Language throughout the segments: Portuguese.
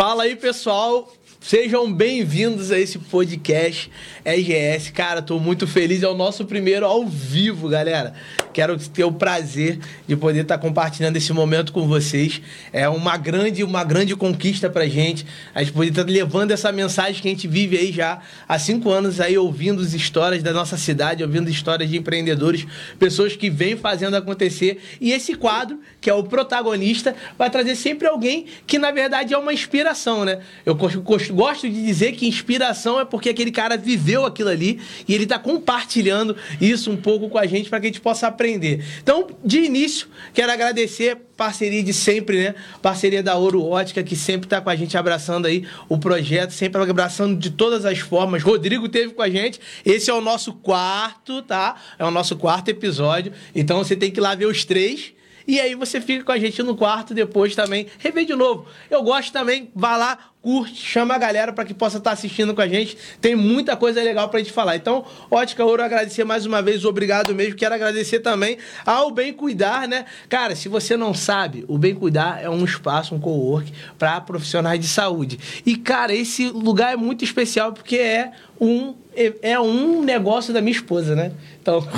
Fala aí, pessoal. Sejam bem-vindos a esse podcast EGS. Cara, tô muito feliz. É o nosso primeiro ao vivo, galera. Quero ter o prazer de poder estar compartilhando esse momento com vocês. É uma grande, uma grande conquista pra gente. A gente poder estar levando essa mensagem que a gente vive aí já há cinco anos aí, ouvindo as histórias da nossa cidade, ouvindo histórias de empreendedores, pessoas que vêm fazendo acontecer. E esse quadro, que é o protagonista, vai trazer sempre alguém que, na verdade, é uma inspiração, né? Eu gosto de dizer que inspiração é porque aquele cara viveu aquilo ali e ele está compartilhando isso um pouco com a gente para que a gente possa aprender. Então, de início, quero agradecer parceria de sempre, né? Parceria da Ouro Ótica, que sempre está com a gente abraçando aí o projeto, sempre abraçando de todas as formas. Rodrigo teve com a gente. Esse é o nosso quarto, tá? É o nosso quarto episódio. Então você tem que ir lá ver os três. E aí você fica com a gente no quarto depois também. Rever de novo. Eu gosto também, vá lá, curte, chama a galera para que possa estar tá assistindo com a gente. Tem muita coisa legal para a gente falar. Então, Ótica Ouro, agradecer mais uma vez, obrigado mesmo. Quero agradecer também ao Bem Cuidar, né? Cara, se você não sabe, o Bem Cuidar é um espaço, um co-work para profissionais de saúde. E, cara, esse lugar é muito especial porque é um é um negócio da minha esposa, né? Então.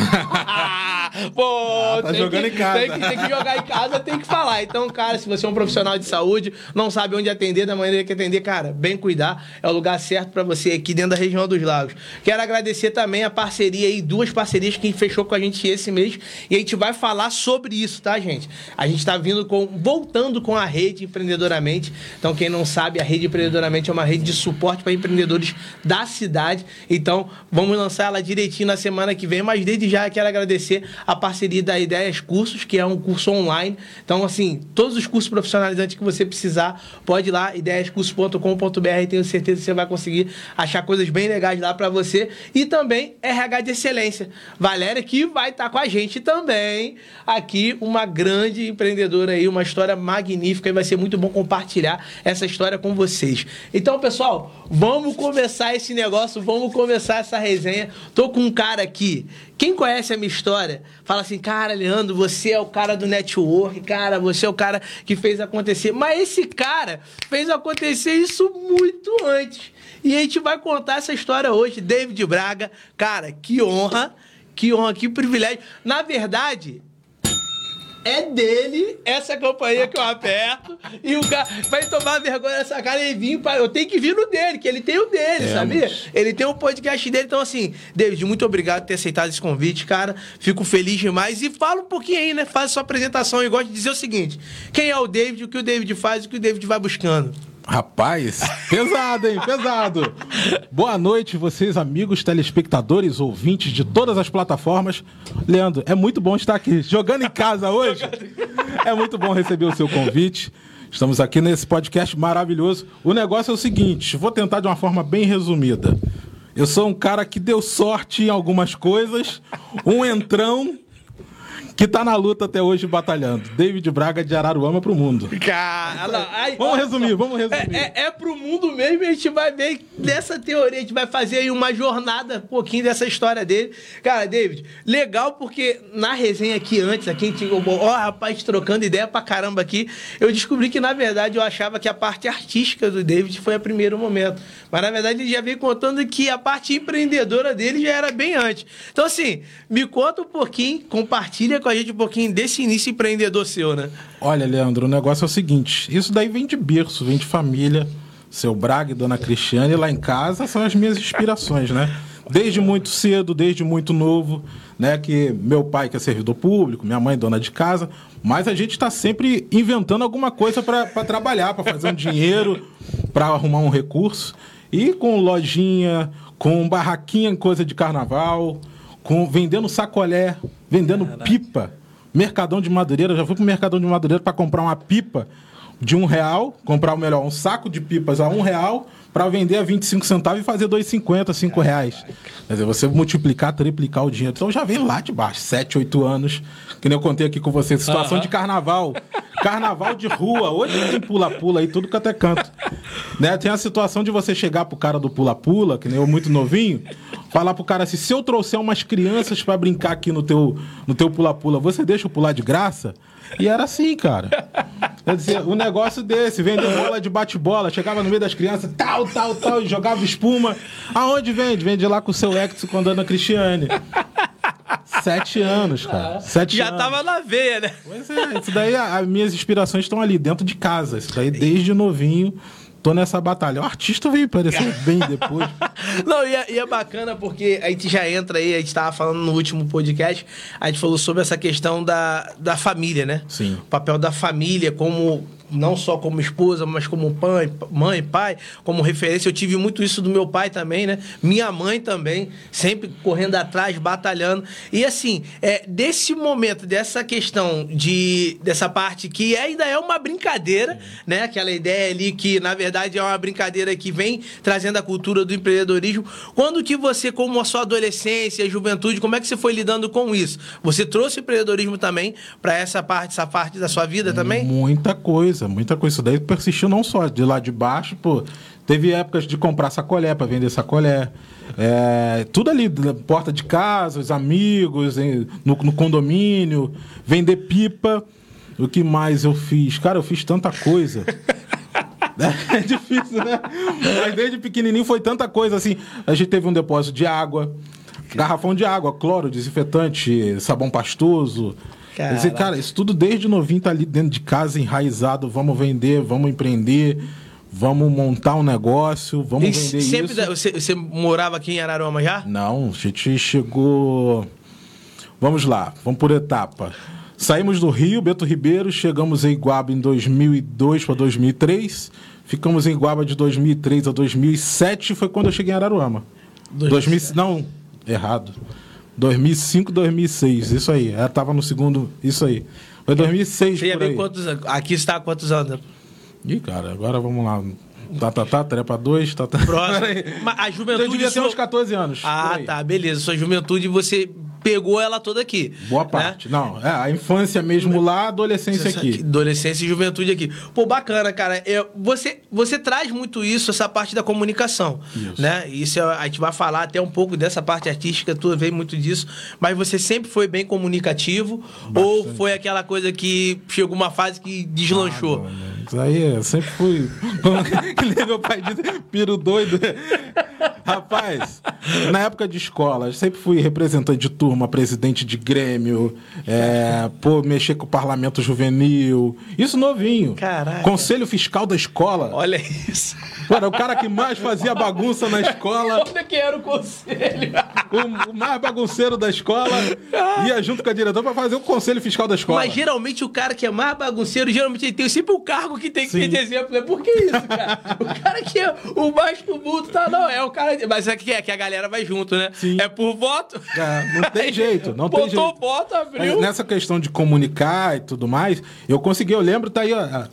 Pô, tá jogando que, em casa. Tem que, tem que, jogar em casa, tem que falar. Então, cara, se você é um profissional de saúde, não sabe onde atender, da maneira que atender, cara, bem cuidar, é o lugar certo para você aqui dentro da região dos lagos. Quero agradecer também a parceria aí, duas parcerias que fechou com a gente esse mês. E a gente vai falar sobre isso, tá, gente? A gente tá vindo com. voltando com a rede Empreendedoramente. Então, quem não sabe, a rede Empreendedoramente é uma rede de suporte para empreendedores da cidade. Então, vamos lançar ela direitinho na semana que vem, mas desde já quero agradecer a parceria da Ideias Cursos, que é um curso online. Então, assim, todos os cursos profissionalizantes que você precisar, pode ir lá, ideiascursos.com.br, tenho certeza que você vai conseguir achar coisas bem legais lá para você. E também RH de Excelência. Valéria, que vai estar tá com a gente também aqui, uma grande empreendedora aí, uma história magnífica e vai ser muito bom compartilhar essa história com vocês. Então, pessoal, vamos começar esse negócio, vamos começar essa resenha. Tô com um cara aqui quem conhece a minha história, fala assim, cara, Leandro, você é o cara do network, cara, você é o cara que fez acontecer. Mas esse cara fez acontecer isso muito antes. E a gente vai contar essa história hoje. David Braga, cara, que honra, que honra, que privilégio. Na verdade, é dele essa companhia que eu aperto e o cara vai tomar vergonha nessa cara e vir para eu tenho que vir no dele, que ele tem o dele, é, sabia? Ele tem um podcast dele, então assim, David, muito obrigado por ter aceitado esse convite, cara. Fico feliz demais e fala um pouquinho aí, né? Faz a sua apresentação e gosto de dizer o seguinte: quem é o David, o que o David faz, o que o David vai buscando. Rapaz, pesado, hein? Pesado. Boa noite, vocês, amigos, telespectadores, ouvintes de todas as plataformas. Leandro, é muito bom estar aqui jogando em casa hoje. É muito bom receber o seu convite. Estamos aqui nesse podcast maravilhoso. O negócio é o seguinte: vou tentar de uma forma bem resumida. Eu sou um cara que deu sorte em algumas coisas, um entrão que tá na luta até hoje batalhando. David Braga de Araruama pro mundo. Cara, ai, vamos resumir, vamos resumir. É, é, é pro mundo mesmo, a gente vai ver dessa teoria, a gente vai fazer aí uma jornada, um pouquinho dessa história dele. Cara, David, legal porque na resenha aqui antes, aqui a gente, ó, rapaz, trocando ideia pra caramba aqui, eu descobri que na verdade eu achava que a parte artística do David foi a primeiro momento. Mas na verdade ele já veio contando que a parte empreendedora dele já era bem antes. Então assim, me conta um pouquinho, compartilha com a gente um pouquinho desse início empreendedor seu, né? Olha, Leandro, o negócio é o seguinte: isso daí vem de berço, vem de família. Seu Braga e Dona Cristiane lá em casa são as minhas inspirações, né? Desde muito cedo, desde muito novo, né? Que meu pai que é servidor público, minha mãe dona de casa, mas a gente está sempre inventando alguma coisa para trabalhar, para fazer um dinheiro, para arrumar um recurso. E com lojinha, com barraquinha, coisa de carnaval, com vendendo sacolé, vendendo Caraca. pipa. Mercadão de Madureira, já fui pro Mercadão de Madureira para comprar uma pipa de um real, comprar o melhor, um saco de pipas a um real, para vender a 25 centavos e fazer 2,50, 5 reais. Quer dizer, você multiplicar, triplicar o dinheiro. Então já vem lá de baixo, 7, 8 anos, que nem eu contei aqui com você, situação de carnaval. Carnaval de rua, hoje tem pula-pula aí, tudo que até canto. Né? Tem a situação de você chegar pro cara do pula-pula, que nem eu muito novinho, falar pro cara assim, se eu trouxer umas crianças para brincar aqui no teu no teu pula-pula, você deixa eu pular de graça? E era assim, cara. Quer dizer, um negócio desse, vender bola de bate-bola, chegava no meio das crianças, tal, tal, tal, e jogava espuma. Aonde vende? Vende lá com o seu Hector com a dona Cristiane. Sete anos, cara. Sete Já anos. tava na veia, né? Pois é, isso daí, as minhas inspirações estão ali dentro de casa. Isso daí, desde novinho, tô nessa batalha. O artista veio aparecer bem depois. Não, e é, e é bacana porque a gente já entra aí, a gente tava falando no último podcast, a gente falou sobre essa questão da, da família, né? Sim. O papel da família como não só como esposa, mas como pai, mãe, pai, como referência. Eu tive muito isso do meu pai também, né? Minha mãe também, sempre correndo atrás, batalhando. E assim, é, desse momento, dessa questão de dessa parte que ainda é uma brincadeira, né? Aquela ideia ali que, na verdade, é uma brincadeira que vem trazendo a cultura do empreendedorismo. Quando que você, como a sua adolescência, juventude, como é que você foi lidando com isso? Você trouxe empreendedorismo também para essa parte, essa parte da sua vida também? Muita coisa, muita coisa. Isso daí persistiu não só de lá de baixo, pô. Teve épocas de comprar sacolé para vender sacolé. É, tudo ali, porta de casa, os amigos, no, no condomínio, vender pipa. O que mais eu fiz? Cara, eu fiz tanta coisa. É difícil, né? Mas desde pequenininho foi tanta coisa assim. A gente teve um depósito de água, garrafão de água, cloro, desinfetante, sabão pastoso. Quer dizer, Caraca. cara, isso tudo desde novinho tá ali dentro de casa, enraizado. Vamos vender, vamos empreender, vamos montar um negócio, vamos E vender sempre isso. você, você morava aqui em Araruama já? Não, a gente chegou. Vamos lá, vamos por etapa. Saímos do Rio, Beto Ribeiro, chegamos em Iguaba em 2002 para 2003. Ficamos em Iguaba de 2003 a 2007, foi quando eu cheguei em Araruama. 2000, não, errado. 2005, 2006, isso aí. Eu tava no segundo, isso aí. Foi 2006 Você ia por aí. quantos anos. Aqui está há quantos anos? Ih, cara, agora vamos lá. Tá, tá, tá, trepa 2, tá, tá. Próximo. Mas a Eu juventude. devia ter seu- uns 14 anos. Ah, tá, beleza. Sua juventude você pegou ela toda aqui. Boa né? parte. Não, é, a infância mesmo lá, a adolescência aqui. Adolescência e juventude aqui. Pô, bacana, cara. É, você, você traz muito isso, essa parte da comunicação. Isso. Né? Isso é- a gente vai falar até um pouco dessa parte artística, tu vem muito disso. Mas você sempre foi bem comunicativo? Ou Bastante. foi aquela coisa que chegou uma fase que deslanchou? Ah, mano, Isso aí, eu sempre fui. que nem meu pai disse, piro doido. Rapaz, na época de escola, eu sempre fui representante de turma, presidente de grêmio, é, pô, mexer com o parlamento juvenil. Isso novinho. Conselho fiscal da escola. Olha isso. Era o cara que mais fazia bagunça na escola. Olha que era o conselho. O, o mais bagunceiro da escola ia junto com a diretora pra fazer o conselho fiscal da escola. Mas geralmente o cara que é mais bagunceiro, geralmente ele tem sempre o cargo que tem que Sim. ter de exemplo. Né? Por que isso, cara? o cara que é o mais tumulto, tá? Não, é o cara. Mas é que, é que a galera vai junto, né? Sim. É por voto. É, não tem jeito, não tem Botou jeito. voto, abriu. Nessa questão de comunicar e tudo mais, eu consegui, eu lembro, tá aí, ó.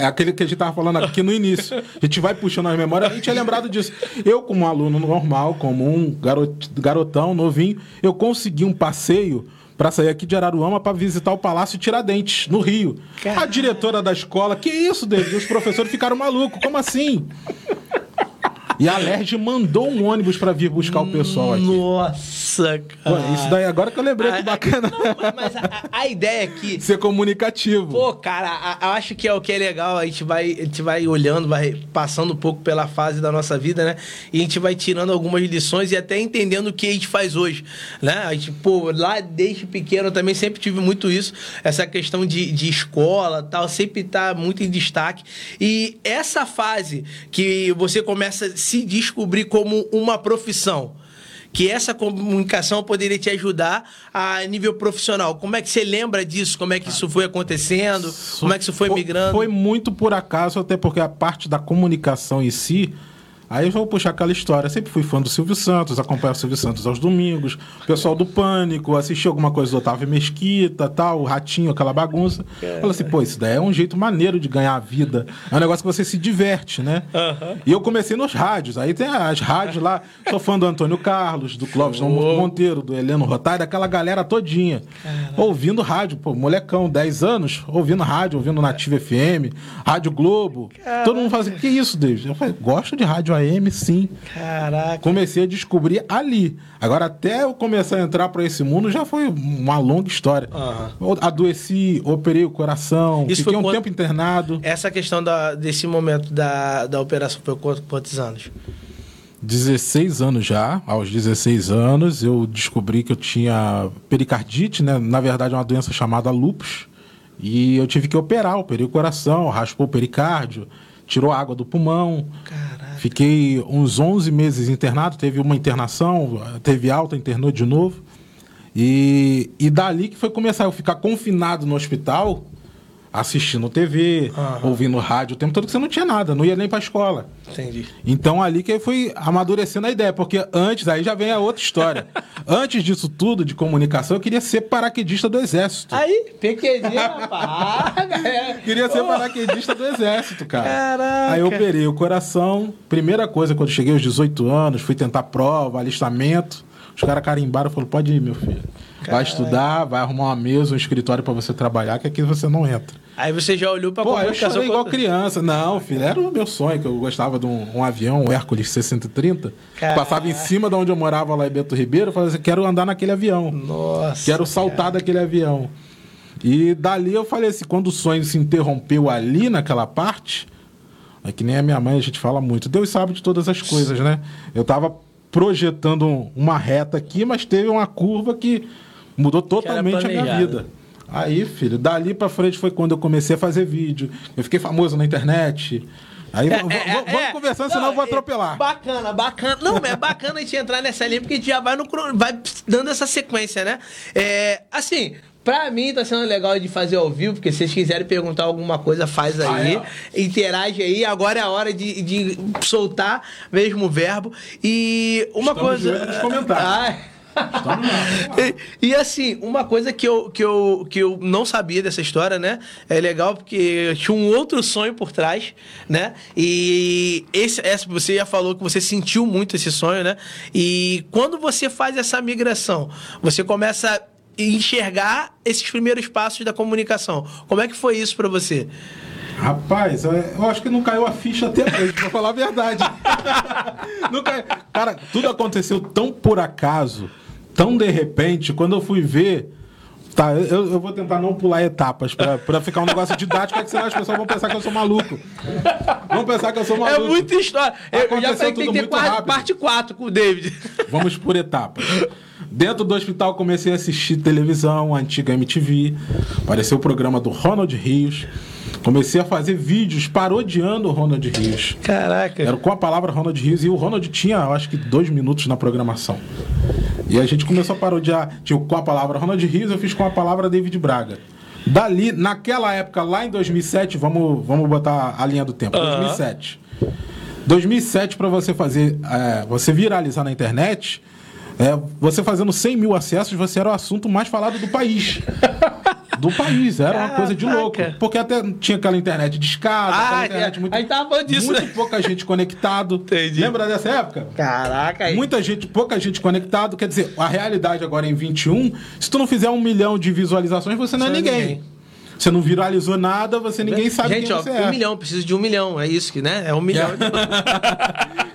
É aquele que a gente tava falando aqui no início. A gente vai puxando as memórias, a gente é lembrado disso. Eu, como um aluno normal, comum, garot, garotão, novinho, eu consegui um passeio para sair aqui de Araruama para visitar o Palácio Tiradentes, no Rio. A Caralho. diretora da escola, que isso, David? Os professores ficaram malucos, como assim? E a LERJ mandou um ônibus para vir buscar o pessoal aqui. Nossa, cara. isso daí agora que eu lembrei que Ah, bacana. Não, mas a, a ideia é que Ser comunicativo. Pô, cara, eu acho que é o que é legal. A gente vai, a gente vai olhando, vai passando um pouco pela fase da nossa vida, né? E a gente vai tirando algumas lições e até entendendo o que a gente faz hoje, né? A gente, pô, lá desde pequeno eu também sempre tive muito isso, essa questão de, de escola tal, sempre tá muito em destaque. E essa fase que você começa se descobrir como uma profissão que essa comunicação poderia te ajudar a nível profissional. Como é que você lembra disso? Como é que isso foi acontecendo? Como é que isso foi migrando? Foi muito por acaso, até porque a parte da comunicação em si. Aí eu vou puxar aquela história. Sempre fui fã do Silvio Santos, acompanhava o Silvio Santos aos domingos, o pessoal do Pânico, assisti alguma coisa do Otávio Mesquita, tal, o Ratinho, aquela bagunça. Falei assim, pô, isso daí é um jeito maneiro de ganhar a vida. É um negócio que você se diverte, né? E eu comecei nos rádios. Aí tem as rádios lá, sou fã do Antônio Carlos, do Clóvis Monteiro, do Heleno Rotário, daquela galera todinha. Ouvindo rádio, pô, molecão, 10 anos, ouvindo rádio, ouvindo Nativa FM, Rádio Globo. Todo mundo fala assim, que isso, David? Eu falei, gosto de rádio rádio AM, sim. Caraca. Comecei a descobrir ali. Agora, até eu começar a entrar para esse mundo, já foi uma longa história. Aham. Adoeci, operei o coração, Isso fiquei um quanto- tempo internado. Essa questão da, desse momento da, da operação foi quantos, anos? 16 anos já. Aos 16 anos, eu descobri que eu tinha pericardite, né? Na verdade, é uma doença chamada lupus. E eu tive que operar, operei o coração, raspou o pericárdio, tirou a água do pulmão. Caraca. Fiquei uns 11 meses internado, teve uma internação, teve alta, internou de novo. E, e dali que foi começar eu ficar confinado no hospital, assistindo TV, Aham. ouvindo rádio o tempo todo, que você não tinha nada, não ia nem pra escola. Entendi. Então ali que eu fui amadurecendo a ideia, porque antes, aí já vem a outra história. antes disso tudo, de comunicação, eu queria ser paraquedista do exército. Aí, pequenininho, rapaz. Queria ser Pô, paraquedista do exército, cara. Caraca. Aí eu operei o coração. Primeira coisa, quando cheguei aos 18 anos, fui tentar prova, alistamento. Os caras carimbaram e falaram: pode ir, meu filho. Vai Caralho. estudar, vai arrumar uma mesa, um escritório pra você trabalhar, que aqui você não entra. Aí você já olhou pra Pô, eu chorei igual criança. Não, filho, era o meu sonho, que eu gostava de um, um avião, um Hércules 630, que Caraca. passava em cima de onde eu morava lá em Beto Ribeiro, eu falava assim, quero andar naquele avião. Nossa. Quero saltar daquele avião. E dali eu falei assim, quando o sonho se interrompeu ali naquela parte, é que nem a minha mãe, a gente fala muito, Deus sabe de todas as coisas, né? Eu tava projetando um- uma reta aqui, mas teve uma curva que mudou totalmente a minha vida. Aí, filho, dali pra frente foi quando eu comecei a fazer vídeo. Eu fiquei famoso na internet. Aí É, é, vamos é. conversando, senão Não, eu vou é atropelar. Bacana, bacana. Não, mas é bacana a gente entrar nessa linha, porque a gente já vai, no, vai dando essa sequência, né? É, assim, pra mim tá sendo legal de fazer ao vivo, porque se vocês quiserem perguntar alguma coisa, faz aí. Ah, Interage aí. Agora é a hora de, de soltar mesmo o verbo. E uma Estamos coisa. nos comentários. Ai. E, e, assim, uma coisa que eu, que, eu, que eu não sabia dessa história, né? É legal porque tinha um outro sonho por trás, né? E esse, essa, você já falou que você sentiu muito esse sonho, né? E quando você faz essa migração, você começa a enxergar esses primeiros passos da comunicação. Como é que foi isso pra você? Rapaz, eu eu acho que não caiu a ficha até hoje, pra falar a verdade. Não caiu. Cara, tudo aconteceu tão por acaso, tão de repente, quando eu fui ver. Tá, eu, eu vou tentar não pular etapas pra, pra ficar um negócio didático, é que senão as pessoas vão pensar que eu sou maluco. Vão pensar que eu sou maluco. É muita história. Eu, eu já Aconteceu falei que tem que ter rápido. parte 4 com o David. Vamos por etapas. Dentro do hospital comecei a assistir televisão, a antiga MTV. Apareceu o programa do Ronald Rios. Comecei a fazer vídeos parodiando o Ronald Rios. Caraca. Era com a palavra Ronald Rios e o Ronald tinha, eu acho que, dois minutos na programação. E a gente começou a parodiar. Tinha o com a palavra Ronald Rios, eu fiz com a palavra David Braga. Dali, naquela época, lá em 2007, vamos, vamos botar a linha do tempo. Aham. 2007. 2007, para você fazer, é, você viralizar na internet, é, você fazendo 100 mil acessos, você era o assunto mais falado do país. Do país, era uma coisa de louco. Porque até tinha aquela internet de escada, Ah, aquela internet é. muito, A gente tava disso, muito né? pouca gente conectado. Entendi. Lembra dessa época? Caraca. aí. Muita gente, pouca gente conectado. Quer dizer, a realidade agora em 21, se tu não fizer um milhão de visualizações, você não é não é ninguém. ninguém. Você não viralizou nada, você ninguém sabe Gente, quem ó, você um é. milhão, preciso de um milhão. É isso que, né? É um milhão.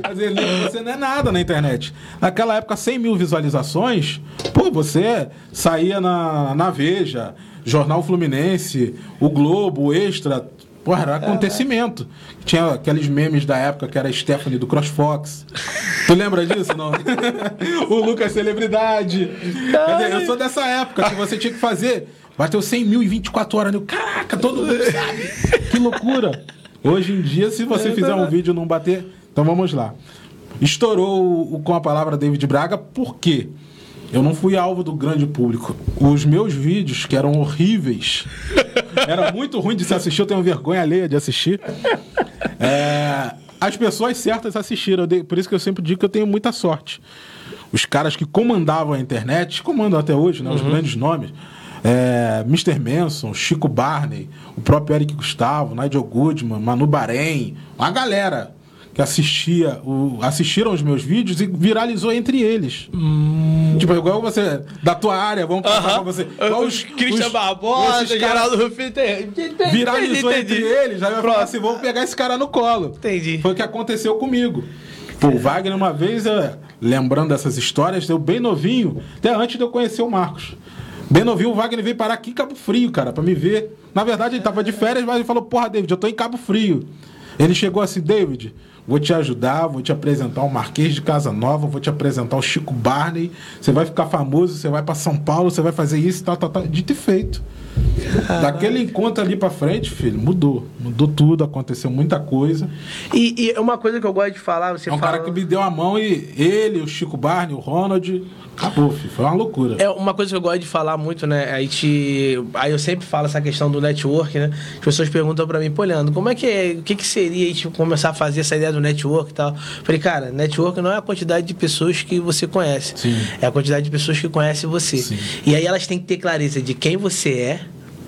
Quer dizer, você não é nada na internet. Naquela época, 100 mil visualizações, pô, você saía na, na Veja, Jornal Fluminense, o Globo, o Extra. Porra, era acontecimento. Tinha aqueles memes da época que era a Stephanie do CrossFox. Tu lembra disso, não? o Lucas Celebridade. Quer dizer, eu sou dessa época que você tinha que fazer. Bateu 100 mil em 24 horas. né? Caraca, todo mundo sabe. Que loucura. Hoje em dia, se você fizer um vídeo e não bater, então vamos lá. Estourou o- com a palavra David Braga, por quê? Eu não fui alvo do grande público. Os meus vídeos, que eram horríveis, era muito ruim de se assistir, eu tenho vergonha alheia de assistir. É, as pessoas certas assistiram, eu por isso que eu sempre digo que eu tenho muita sorte. Os caras que comandavam a internet, comandam até hoje, né, os grandes nomes, é, Mr. Manson, Chico Barney, o próprio Eric Gustavo, Nigel Goodman, Manu Bahrein, uma galera. que assistia o, assistiram os meus vídeos e viralizou entre eles. Hum. Tipo, igual você, da tua área, vamos passar uh -huh. pra você. Igual os, Christian os, Barbosa, Geraldo Rufino. Viralizou entendi, entre eles, aí vai falar assim, vamos pegar esse cara no colo. Entendi. Foi o que aconteceu comigo. Pô, o Wagner, uma vez, lembrando dessas histórias, eu bem novinho, até antes de eu conhecer o Marcos. Bem novinho, o Wagner veio parar aqui em Cabo Frio, cara, pra me ver. Na verdade, ele tava de férias, mas ele falou, porra, David, eu tô em Cabo Frio. Ele chegou assim, David, vou te ajudar, vou te apresentar o Marquês de Casa Nova, vou te apresentar o Chico Barney, você vai ficar famoso, você vai para São Paulo, você vai fazer isso, tal, tal, tal. Dito e feito. Daquele encontro ali pra frente, filho, mudou. Mudou tudo, aconteceu muita coisa. E, e uma coisa que eu gosto de falar, você É um fala... cara que me deu a mão e ele, o Chico Barney, o Ronald, acabou, filho. Foi uma loucura. É uma coisa que eu gosto de falar muito, né? A gente... Aí eu sempre falo essa questão do network, né? As pessoas perguntam pra mim, pô, Leandro, como é que é? O que, que seria a gente começar a fazer essa ideia do network e tal? Falei, cara, network não é a quantidade de pessoas que você conhece. Sim. É a quantidade de pessoas que conhecem você. Sim. E aí elas têm que ter clareza de quem você é,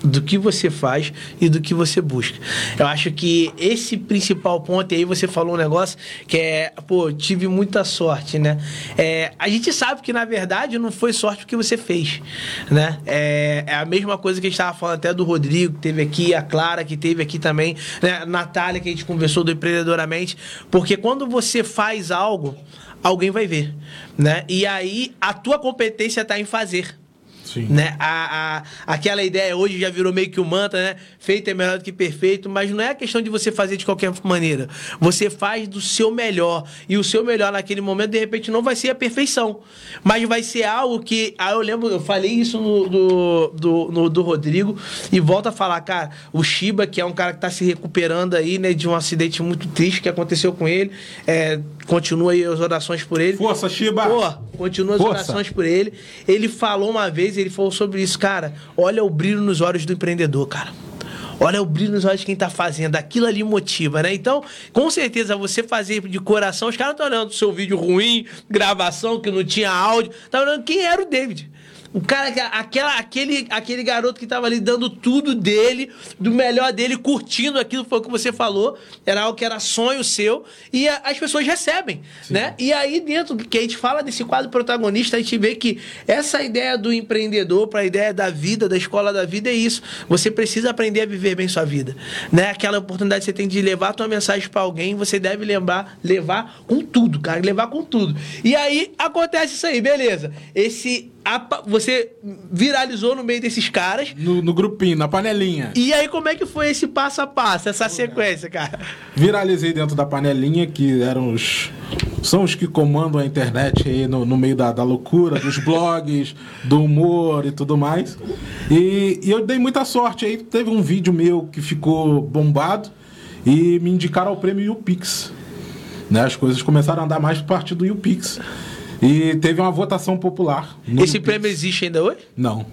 do que você faz e do que você busca. Eu acho que esse principal ponto, aí você falou um negócio que é, pô, tive muita sorte, né? É, a gente sabe que, na verdade, não foi sorte o que você fez, né? É, é a mesma coisa que a gente estava falando até do Rodrigo, que teve aqui, a Clara, que teve aqui também, né? Natália, que a gente conversou do Empreendedoramente, porque quando você faz algo, alguém vai ver, né? E aí, a tua competência está em fazer. Sim. Né? A, a, aquela ideia hoje já virou meio que um mantra, né? Feito é melhor do que perfeito, mas não é a questão de você fazer de qualquer maneira. Você faz do seu melhor. E o seu melhor naquele momento, de repente, não vai ser a perfeição. Mas vai ser algo que. Ah, eu lembro, eu falei isso no, do, do, no, do Rodrigo, e volto a falar, cara, o Shiba, que é um cara que está se recuperando aí, né, de um acidente muito triste que aconteceu com ele. É, continua aí as orações por ele. Força, Shiba! Pô, continua as Força. orações por ele. Ele falou uma vez, ele falou sobre isso, cara. Olha o brilho nos olhos do empreendedor, cara. Olha o brilho nos olhos de quem tá fazendo. Aquilo ali motiva, né? Então, com certeza, você fazer de coração, os caras estão olhando o seu vídeo ruim, gravação que não tinha áudio. Tá olhando quem era o David. O cara, aquela, aquele, aquele garoto que tava ali dando tudo dele, do melhor dele, curtindo aquilo, foi o que você falou. Era algo que era sonho seu. E a, as pessoas recebem, Sim. né? E aí, dentro que a gente fala desse quadro protagonista, a gente vê que essa ideia do empreendedor para a ideia da vida, da escola da vida, é isso. Você precisa aprender a viver bem sua vida. Né? Aquela oportunidade que você tem de levar a tua mensagem para alguém, você deve lembrar, levar com tudo, cara. Levar com tudo. E aí acontece isso aí, beleza. Esse você viralizou no meio desses caras. No, no, grupinho, na panelinha. E aí, como é que foi esse passo a passo, essa sequência, cara? Viralizei dentro da panelinha, que eram os. São os que comandam a internet aí no, no meio da, da loucura, dos blogs, do humor e tudo mais. E, e eu dei muita sorte. Aí teve um vídeo meu que ficou bombado e me indicaram ao prêmio YouPix. Né? As coisas começaram a andar mais por parte do YouPix. E teve uma votação popular. Esse prêmio existe ainda hoje? Não.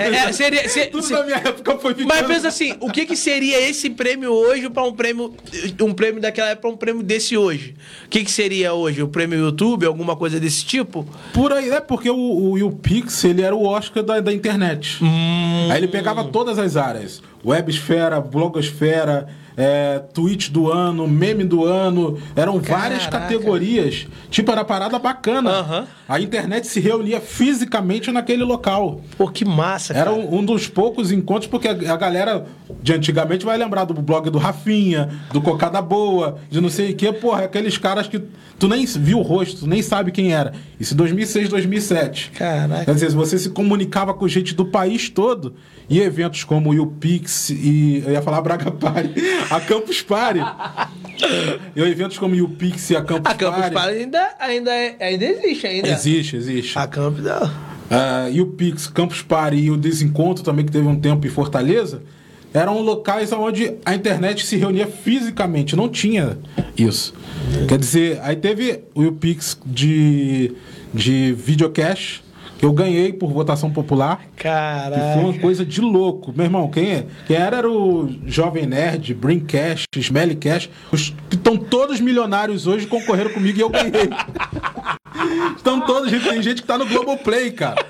É, é, seria, ser, Tudo se, na minha época foi ficando... Mas pensa assim, o que, que seria esse prêmio hoje para um prêmio um prêmio daquela época um prêmio desse hoje? O que, que seria hoje? O prêmio YouTube, alguma coisa desse tipo? Por aí, é porque o, o YouPix, ele era o Oscar da, da internet. Hum. Aí ele pegava todas as áreas. Websfera, blogosfera, é, tweet do ano, meme do ano. Eram várias Caraca. categorias. Tipo, era parada bacana. A internet se reunia fisicamente naquele local. Pô, que massa, Era cara. um, um dos poucos encontros, porque a, a galera de antigamente vai lembrar do blog do Rafinha, do Cocada Boa, de não sei o que, porra, aqueles caras que tu nem viu o rosto, tu nem sabe quem era. Isso em 2006, 2007. Caraca. Quer dizer, você se comunicava com gente do país todo e eventos como o YouPix e eu ia falar Braga Party, a Campus Party. e eventos como o YouPix e a Campus A Campus Party. Party ainda, ainda, é- ainda existe, ainda. Existe, existe. A Campus não. Ah, e o Pix, Campus Party e o Desencontro também, que teve um tempo em Fortaleza, eram locais onde a internet se reunia fisicamente, não tinha isso. Quer dizer, aí teve o Pix de, de videocast, eu ganhei por votação popular. Que foi Caraca. uma coisa de louco. Meu irmão, quem, é? quem era era o Jovem Nerd, Brincast, Smellycast. Os que estão todos milionários hoje concorreram comigo e eu ganhei. Estão todos, tem gente que tá no Globoplay, cara.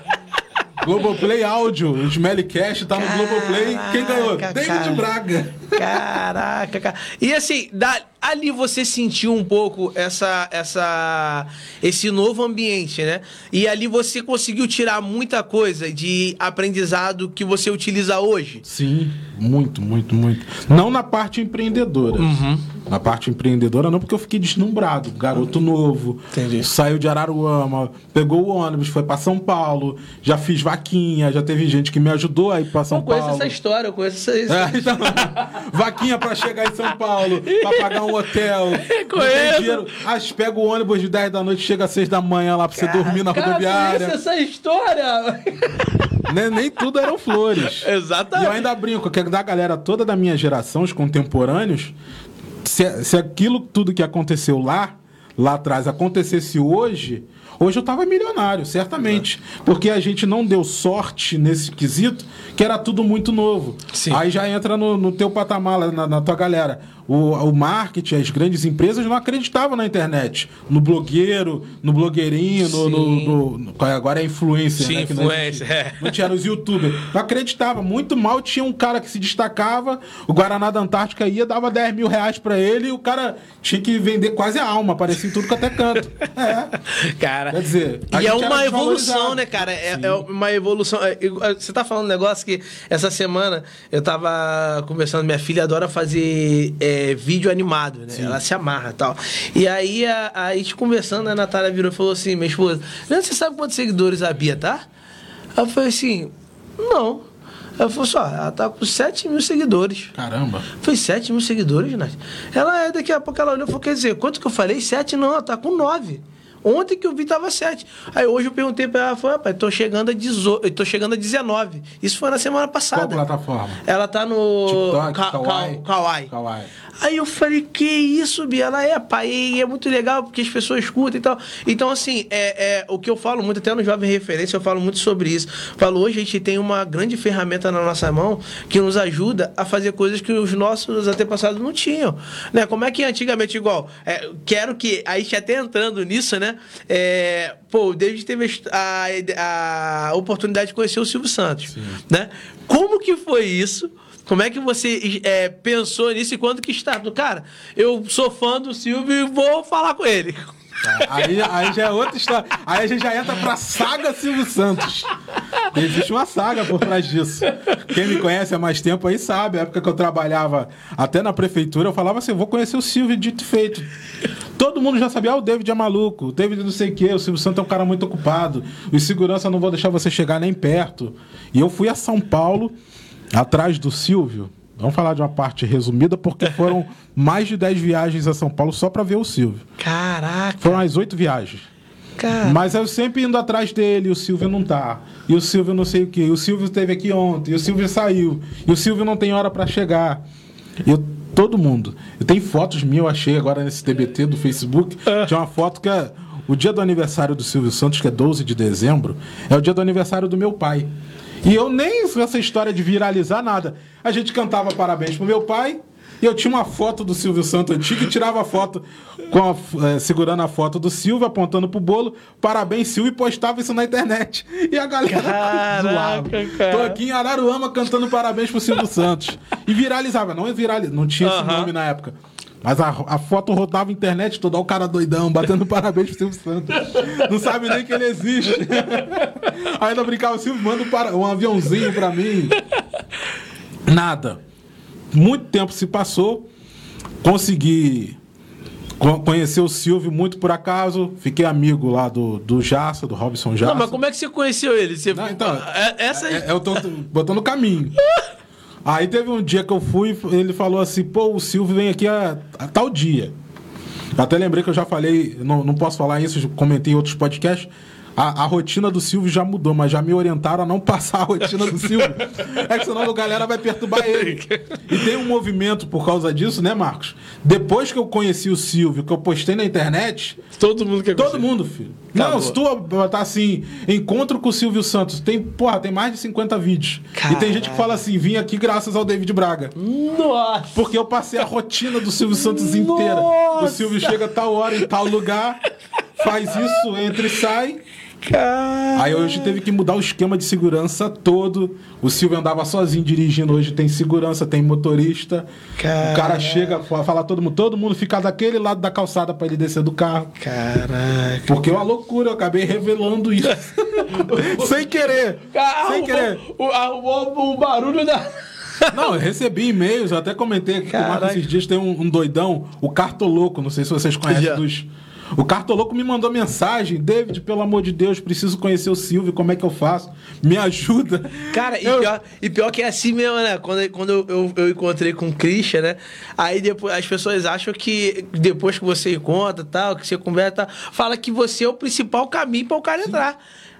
Globoplay áudio, o Smellycast tá no Globoplay. Quem ganhou? Caraca, David cara. Braga. Caraca, cara. E assim, da- ali você sentiu um pouco essa, essa, esse novo ambiente, né? E ali você conseguiu tirar muita coisa de aprendizado que você utiliza hoje? Sim, muito, muito, muito. Não na parte empreendedora. Uhum. Na parte empreendedora não, porque eu fiquei deslumbrado. Garoto novo. Entendi. Saiu de Araruama, pegou o ônibus, foi para São Paulo. Já fiz vaquinha, já teve gente que me ajudou a ir para São eu conheço Paulo. essa história, eu conheço essa, É, então, vaquinha pra chegar em São Paulo, pra pagar um hotel. Não tem Conheço. dinheiro. Ah, pega o ônibus de 10 da noite, chega às 6 da manhã lá pra você dormir na Cara, rodoviária. conheço essa história! Nem, nem tudo eram flores. E Exatamente. eu ainda brinco, que da galera toda da minha geração, os contemporâneos, se, se aquilo tudo que aconteceu lá, lá atrás, acontecesse hoje, hoje eu tava milionário, certamente. Porque a gente não deu sorte nesse quesito, que era tudo muito novo. Sim. Aí já entra no, no teu patamar, na, na tua galera. O, o marketing, as grandes empresas não acreditavam na internet. No blogueiro, no blogueirinho, no, no- no- Agora é influencer, Sim, né? não existe. influencer, é. Não tinha os youtubers. Não acreditava. Muito mal tinha um cara que se destacava. O Guaraná da Antártica ia, dava 10 mil reais pra ele e o cara tinha que vender quase a alma. Aparecia em tudo que até canto. É. Cara, Quer dizer, e é gente era uma evolução, né, cara? É, é uma evolução. é, Você tá falando um negócio que essa semana eu tava conversando, minha filha adora fazer é, vídeo animado, né? Ela se amarra e tal. E aí a, a gente conversando, a Natália virou e falou assim: minha esposa, Leandro, você sabe quantos seguidores a Bia tá? Aí eu falei assim: não. Ela falou assim: ó, ela tá com 7 mil seguidores. Caramba. Foi 7 mil seguidores, Nath. Ela é, daqui a pouco ela olhou e falou: quer dizer, quanto que eu falei? 7 não, ela tá com 9. Ontem que eu vi tava 7. Aí hoje eu perguntei pra ela, falei, rapaz, tô chegando a 18, eu tô chegando a 19. Isso foi na semana Qual passada. plataforma? Ela tá no TikTok, Ka- Kawaii? Ka- Kawaii. Kawaii. Aí eu falei, que isso, Bia? Ela é, pai, e é muito legal porque as pessoas curtem e tal. Então, assim, é, é, o que eu falo muito, até no Jovem Referência, eu falo muito sobre isso. Falo, hoje a gente tem uma grande ferramenta na nossa mão que nos ajuda a fazer coisas que os nossos antepassados não tinham. Né? Como é que antigamente, igual, é, quero que, a gente até entrando nisso, né? É, pô, o David teve a, a, a oportunidade de conhecer o Silvio Santos. Né? Como que foi isso? Como é que você é, pensou nisso e quando que está? Cara, eu sou fã do Silvio e vou falar com ele. Aí, aí já é outra história. Aí a gente já entra pra saga Silvio Santos. Existe uma saga por trás disso. Quem me conhece há mais tempo aí sabe. A época que eu trabalhava até na prefeitura, eu falava assim: vou conhecer o Silvio dito feito. Todo mundo já sabia, ah, o David é maluco, o David não sei o quê, o Silvio Santos é um cara muito ocupado, os segurança não vão deixar você chegar nem perto. E eu fui a São Paulo, atrás do Silvio. Vamos falar de uma parte resumida, porque foram mais de 10 viagens a São Paulo só pra ver o Silvio. Caraca, Foram as oito viagens. cara. Mas eu sempre indo atrás dele, e o Silvio não tá. E o Silvio não sei o quê. E o Silvio esteve aqui ontem, e o Silvio saiu. E o Silvio não tem hora pra chegar. Eu, todo mundo. Eu tenho fotos minhas, eu achei agora nesse TBT do Facebook. Tinha uma foto que é o dia do aniversário do Silvio Santos, que é 12 de dezembro, é o dia do aniversário do meu pai. E eu nem essa história de viralizar nada. A gente cantava parabéns pro meu pai. E eu tinha uma foto do Silvio Santos antigo e tirava a foto com a- eh, segurando a foto do Silvio, apontando pro bolo, parabéns, Silvio, e postava isso na internet. E a galera Caraca, cara. Tô aqui em Araruama cantando parabéns pro Silvio Santos. E viralizava, não viralizava, não tinha esse Aham. nome na época. Mas a, a foto rodava a internet toda, o cara doidão, batendo parabéns pro Silvio Santos. Não sabe nem que ele existe. Ainda brincava, Silvio, manda um, para- um aviãozinho pra mim. Nada. Muito tempo se passou, consegui co- conhecer o Silvio muito por acaso, fiquei amigo lá do, do Jassa, do Robson Jassa. Não, mas como é que você conheceu ele? Você... Não, então, É- essa é- eu tô botando no caminho. Aí teve um dia que eu fui, ele falou assim, pô, o Silvio vem aqui a, a tal dia. Até lembrei que eu já falei, não, não posso falar isso, comentei em outros podcasts. A, a rotina do Silvio já mudou, mas já me orientaram a não passar a rotina do Silvio. É que senão a galera vai perturbar ele. E tem um movimento por causa disso, né, Marcos? Depois que eu conheci o Silvio, que eu postei na internet, Todo mundo quer Todo mundo, filho. Acabou. Não, se tu botar assim, encontro com o Silvio Santos, tem, porra, tem mais de 50 vídeos. E tem gente que fala assim, vim aqui graças ao David Braga. Nossa! Porque eu passei a rotina do Silvio Santos inteira. O Nossa! Silvio chega a tal hora em tal lugar, faz isso, entra e sai. Cara... Aí hoje teve que mudar o esquema de segurança todo. O Silvio andava sozinho dirigindo, hoje tem segurança, tem motorista. Caraca. O cara chega, fala todo mundo, todo mundo fica daquele lado da calçada para ele descer do carro. Caraca. Porque é uma loucura, eu acabei revelando isso. sem querer. Caramba, sem querer. O, o, o barulho da. Não, eu recebi e-mails, eu até comentei com esses dias, tem um, um, doidão, o Cartoloco, não sei se vocês conhecem Já. dos o Cartoloco me mandou mensagem, David, pelo amor de Deus, preciso conhecer o Silvio, como é que eu faço? Me ajuda. Cara, eu... e, pior, e pior que é assim mesmo, né? Quando, quando eu, eu, eu encontrei com o Christian, né? Aí depois as pessoas acham que depois que você encontra tal, que você conversa, fala que você é o principal caminho para o cara Sim. entrar.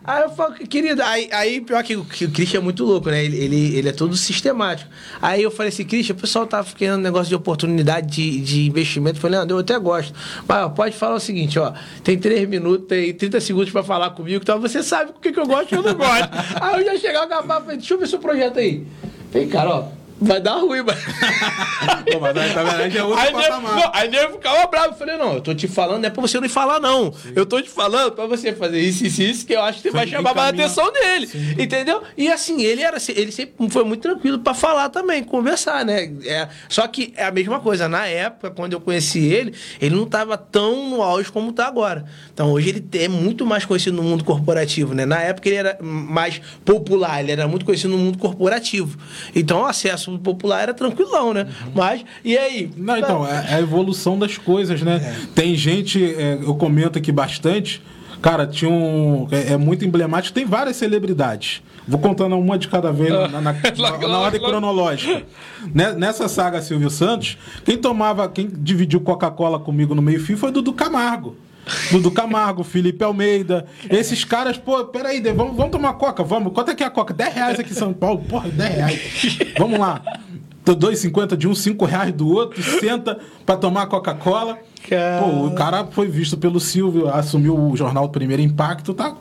Aí eu falo, querido, aí, aí pior que, que o Christian é muito louco, né? Ele, ele, ele, é todo sistemático. Aí eu falei assim, Christian, o pessoal tá querendo negócio de oportunidade de, de investimento. Eu falei, Leandro, eu até gosto. Mas ó, pode falar o seguinte, ó, tem três minutos, tem 30 segundos pra falar comigo, então você sabe o que, que eu gosto e o que eu não gosto. aí eu já chegava com a falei, deixa eu ver seu projeto aí. Falei, cara, ó, vai dar ruim, mas. Pô, mas aí, tá vendo? Aí já é outro aí patamar. Não, aí nego ficava bravo. Eu falei, não, eu tô te falando, não é pra você não falar, não. Sim. Eu tô te falando pra você fazer isso, isso, isso, que eu acho que vai chamar mais a atenção dele. Sim. Entendeu? E assim, ele era ele sempre foi muito tranquilo pra falar também, conversar, né? É, só que é a mesma coisa. Na época, quando eu conheci ele, ele não tava tão no auge como tá agora. Então hoje ele é muito mais conhecido no mundo corporativo, né? Na época ele era mais popular, ele era muito conhecido no mundo corporativo. Então o acesso popular era tranquilão, né? Uhum. Mas, e aí? Não, então, é, é a evolução das coisas, né? É. Tem gente, é, eu comento aqui bastante, cara, tinha um. É, é, muito emblemático, tem várias celebridades. Vou contando uma de cada vez na, na, na, na ordem cronológica. Nessa saga Silvio Santos, quem tomava, quem dividiu Coca-Cola comigo no meio-fio foi Dudu Camargo. Dudu Camargo, Felipe Almeida. Esses caras, pô, peraí, vamos, vamos tomar coca, vamos. Quanto é que é a coca? 10 reais aqui em São Paulo. Porra, 10 reais. Vamos lá. 2,50 de um, 5 reais do outro, senta para tomar Coca-Cola. Pô, o cara foi visto pelo Silvio, assumiu o jornal Primeiro Impacto, tá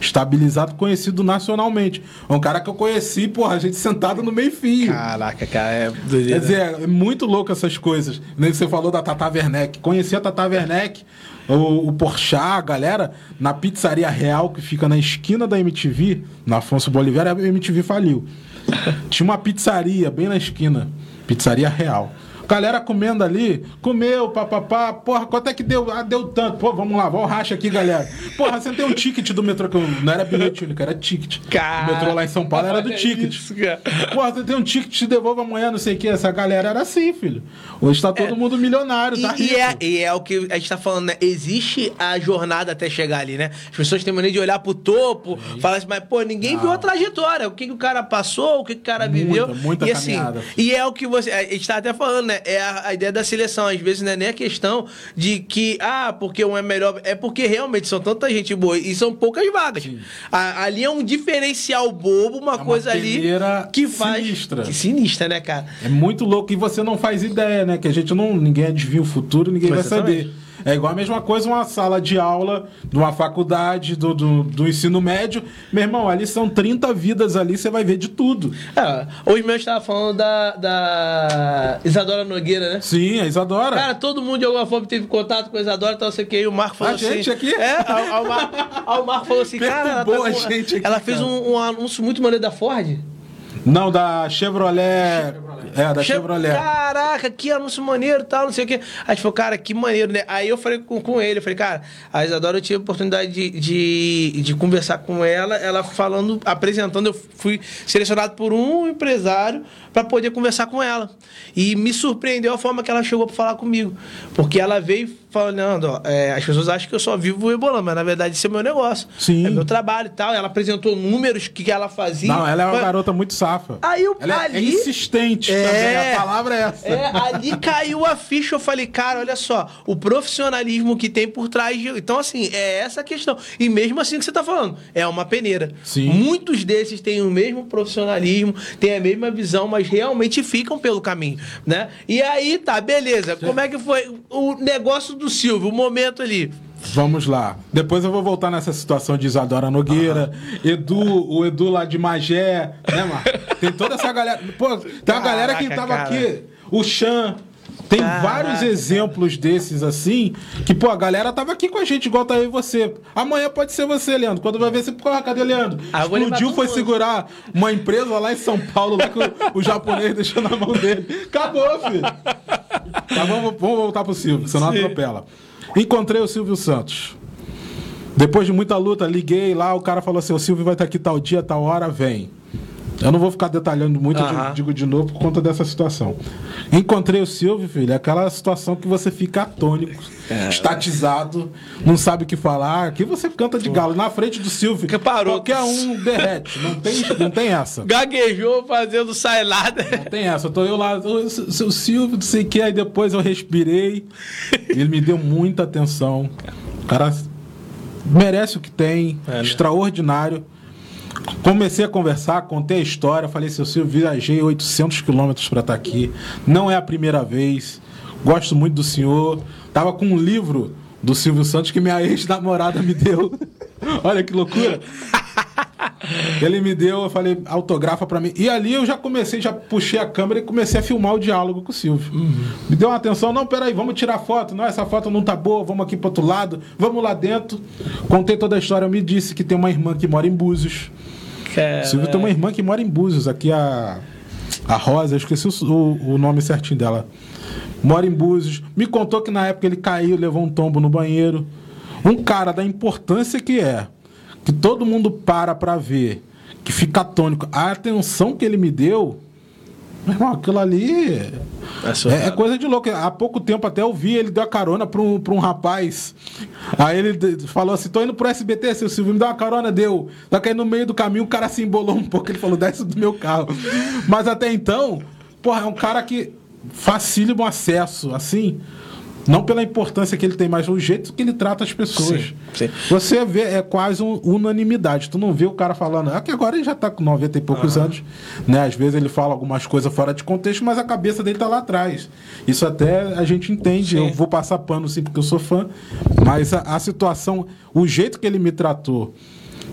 estabilizado, conhecido nacionalmente. É um cara que eu conheci, porra, a gente sentado no meio fio. Caraca, cara, é Quer dizer, é muito louco essas coisas. Nem você falou da Tata Werneck. Conheci a Tata Werneck, o, o a galera, na pizzaria real que fica na esquina da MTV, na Afonso Bolivar, a MTV faliu. Tinha uma pizzaria bem na esquina, pizzaria real. Galera comendo ali, comeu, papapá, porra, quanto é que deu? Ah, deu tanto. Pô, vamos lá, vamos racha aqui, galera. Porra, você tem um ticket do metrô, que não era bilhete único, era ticket. Cara, o metrô lá em São Paulo era do ticket. Isso, Porra, você tem um ticket, te devolve amanhã, não sei o que. Essa galera era assim, filho. Hoje tá todo é. mundo milionário, tá e, rico. E é, e é o que a gente tá falando, né? Existe a jornada até chegar ali, né? As pessoas têm mania de olhar pro topo, falar assim, mas, pô, ninguém não. viu a trajetória. O que, que o cara passou, o que, que o cara viveu. Muita, muita e, assim, caminhada. E é o que você. A gente tá até falando, né? É a, a ideia da seleção. Às vezes não é nem a questão de que, ah, porque um é melhor. É porque realmente são tanta gente boa e são poucas vagas. A, ali é um diferencial bobo, uma é coisa uma ali que faz. Sinistra. Que sinistra, né, cara? É muito louco e você não faz ideia, né? Que a gente não. Ninguém adivinha o futuro, ninguém vai saber. É igual a mesma coisa uma sala de aula de uma faculdade, do, do, do ensino médio. Meu irmão, ali são 30 vidas ali, você vai ver de tudo. É, hoje mesmo estava falando da, da Isadora Nogueira, né? Sim, a Isadora. Cara, todo mundo de alguma forma teve contato com a Isadora, então sei que aí o Marco falou a assim. A gente aqui? É, o Marco, o Marco falou assim, cara, ela, boa tá com, gente aqui, ela fez um, um, anúncio muito maneiro da Ford. Não, da Chevrolet. Chevrolet. É, da che Chevrolet. Caraca, que anúncio maneiro tal, não sei o quê. Aí falou, cara, que maneiro, né? Aí eu falei com, com ele, eu falei, cara, a Isadora eu tive a oportunidade de, de, de, conversar com ela, ela falando, apresentando, eu fui selecionado por um empresário para poder conversar com ela. E me surpreendeu a forma que ela chegou para falar comigo. Porque ela veio falando, ó, é, as pessoas acham que eu só vivo o Ebolão, mas na verdade isso é meu negócio. Sim. É meu trabalho e tal. Ela apresentou números que ela fazia. Não, ela é uma mas... garota muito safa. Aí eu, ela ali, é insistente é, também, a palavra é essa. É, ali caiu a ficha, eu falei, cara, olha só, o profissionalismo que tem por trás de... Então, assim, é essa a questão. E mesmo assim que você tá falando, é uma peneira. Sim. Muitos desses têm o mesmo profissionalismo, têm a mesma visão, mas realmente ficam pelo caminho, né? E aí, tá, beleza. Sim. Como é que foi o negócio do Silvio, o momento ali. Vamos lá. Depois eu vou voltar nessa situação de Isadora Nogueira, Edu, o Edu lá de Magé, né, mano? Tem toda essa galera. Pô, tem uma galera que tava cara. aqui. O Chan, Tem Caraca, vários exemplos desses assim, que, pô, a galera tava aqui com a gente, igual tá aí você. Amanhã pode ser você, Leandro. Quando vai ver, você, porra, cadê Leandro? Ah, Explodiu, foi segurar uma empresa lá em São Paulo, lá que o, o japonês deixou na mão dele. Acabou, filho. Tá, vamos, vamos voltar pro Silvio, senão Sim. atropela. Encontrei o Silvio Santos. Depois de muita luta, liguei lá, o cara falou assim: o Silvio vai estar aqui tal dia, tal hora, vem. Eu não vou ficar detalhando muito, eu digo de novo por conta dessa situação. Encontrei o Silvio, filho, é aquela situação que você fica atônico, é. estatizado, não sabe o que falar. Aqui você canta de galo na frente do Silvio. Que parou. Qualquer um derrete. Não tem, não tem essa. Gaguejou fazendo sailada. Não tem essa. Eu tô eu lá, o seu Silvio, não sei o que, aí depois eu respirei. Ele me deu muita atenção. O cara merece o que tem, é, né? extraordinário. Comecei a conversar, contei a história, falei, seu Silvio, viajei 800 quilômetros para estar tá aqui. Não é a primeira vez. Gosto muito do senhor. Tava com um livro do Silvio Santos que minha ex-namorada me deu. Olha que loucura. Ele me deu, eu falei, autografa para mim. E ali eu já comecei, já puxei a câmera e comecei a filmar o diálogo com o Silvio. Uhum. Me deu uma atenção, não, peraí, vamos tirar foto. Não, essa foto não tá boa, vamos aqui pro outro lado, vamos lá dentro. Contei toda a história, me disse que tem uma irmã que mora em Búzios. Cara... Silvio tem uma irmã que mora em Búzios, aqui a, a Rosa, eu esqueci o, o nome certinho dela. Mora em Búzios. Me contou que na época ele caiu, levou um tombo no banheiro. Um cara da importância que é que todo mundo para para ver, que fica atônico. A atenção que ele me deu, meu irmão, aquilo ali é, é, é, coisa de louco. Há pouco tempo até eu vi, ele deu a carona para um, pra um rapaz. Aí ele falou assim: tô indo pro SBT, seu Silvio, me dá uma carona, deu. Só que aí no meio do caminho o cara se embolou um pouco, ele falou: desce do meu carro. Mas até então, porra, é um cara que facilita o acesso, assim. Não pela importância que ele tem, mas o jeito que ele trata as pessoas. Sim, sim. Você vê, é quase um, unanimidade. Tu não vê o cara falando, é que agora ele já está com 90 e poucos uhum. anos, né? Às vezes ele fala algumas coisas fora de contexto, mas a cabeça dele está lá atrás. Isso até a gente entende. Sim. Eu vou passar pano sim, porque eu sou fã, mas a, a situação, o jeito que ele me tratou,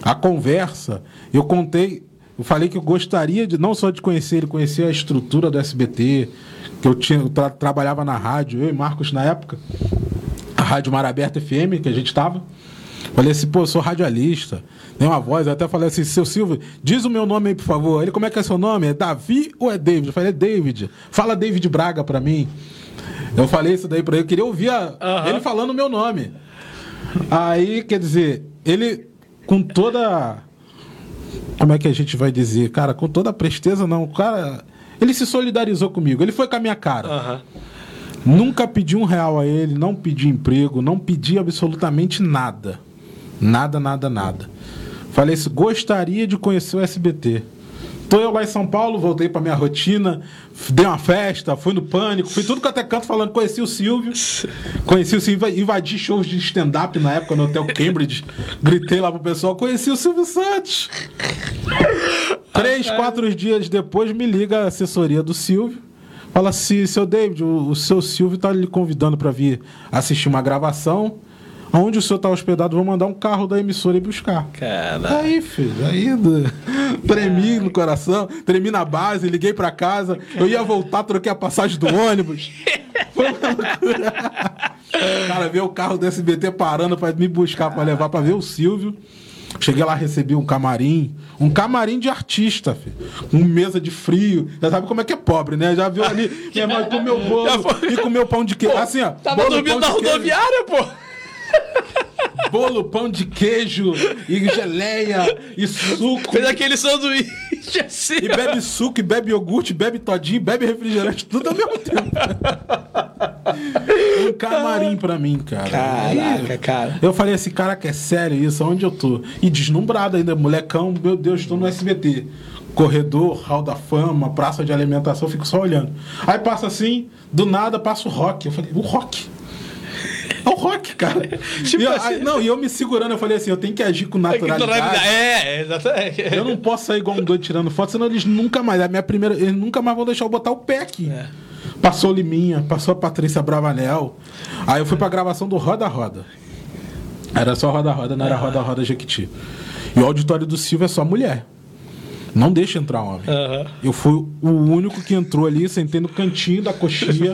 a conversa, eu contei eu falei que eu gostaria de não só de conhecer ele, conhecer a estrutura do SBT, que eu tinha eu tra trabalhava na rádio, eu e Marcos na época, a Rádio Mar Aberta FM, que a gente estava. Falei assim, pô, eu sou radialista, tem uma voz, eu até falei assim, seu Silvio, diz o meu nome aí, por favor. Ele, como é que é seu nome? É Davi ou é David? Eu falei, é David. Fala David Braga pra mim. Eu falei isso daí pra ele, eu queria ouvir a, uhum. ele falando o meu nome. Aí, quer dizer, ele com toda. Como é que a gente vai dizer? Cara, com toda a presteza, não. O cara ele se solidarizou comigo, ele foi com a minha cara. Uhum. Nunca pedi um real a ele, não pedi emprego, não pedi absolutamente nada. Nada, nada, nada. Falei assim, gostaria de conhecer o SBT. Tô eu lá em São Paulo, voltei pra minha rotina, dei uma festa, fui no pânico, fui tudo que até canto falando, conheci o Silvio. Conheci o Silvio, invadi shows de stand-up na época no Hotel Cambridge. Gritei lá pro pessoal, conheci o Silvio Santos. Três, quatro dias depois me liga a assessoria do Silvio. Fala assim, seu David, o, o seu Silvio tá lhe convidando para vir assistir uma gravação. Onde o senhor está hospedado, vou mandar um carro da emissora ir buscar. Cara. Aí, filho, aí tremi no coração, tremi na base, liguei para casa. Eu ia voltar, troquei a passagem do ônibus. Foi uma loucura. Cara, ver o carro do SBT parando para me buscar, para levar para ver o Silvio. Cheguei lá, recebi um camarim, um camarim de artista, filho. Com mesa de frio. Já sabe como é que é pobre, né? Já viu ali, minha mãe comeu bolo e comeu pão de queijo. Assim, ó. Tava bolo, dormindo na rodoviária, pô. Bolo, pão de queijo, e geleia, e suco. Fez aquele sanduíche assim. E bebe suco, e bebe iogurte, bebe todinho, bebe refrigerante, tudo ao mesmo tempo. um camarim pra mim, cara. Caraca, Aí, cara. Eu falei assim, caraca, é sério isso? Onde eu tô? E deslumbrado ainda, molecão, meu Deus, estou no SBT corredor, hall da fama, praça de alimentação, fico só olhando. Aí passa assim, do nada passa o rock. Eu falei, o rock? É o rock, cara. tipo e eu, assim... Não, e eu me segurando, eu falei assim, eu tenho que agir com naturalidade. É, exatamente. Eu não posso sair igual um doido tirando foto, senão eles nunca mais. A minha primeira. Eles nunca mais vão deixar eu botar o pé aqui. É. Passou Liminha, passou a Patrícia Bravanel. Aí eu fui pra gravação do Roda Roda. Era só Roda Roda, não era Roda Roda Jequiti. E o auditório do Silvio é só mulher. Não deixa entrar homem. Aham. Eu fui o único que entrou ali, sentei no cantinho da coxinha,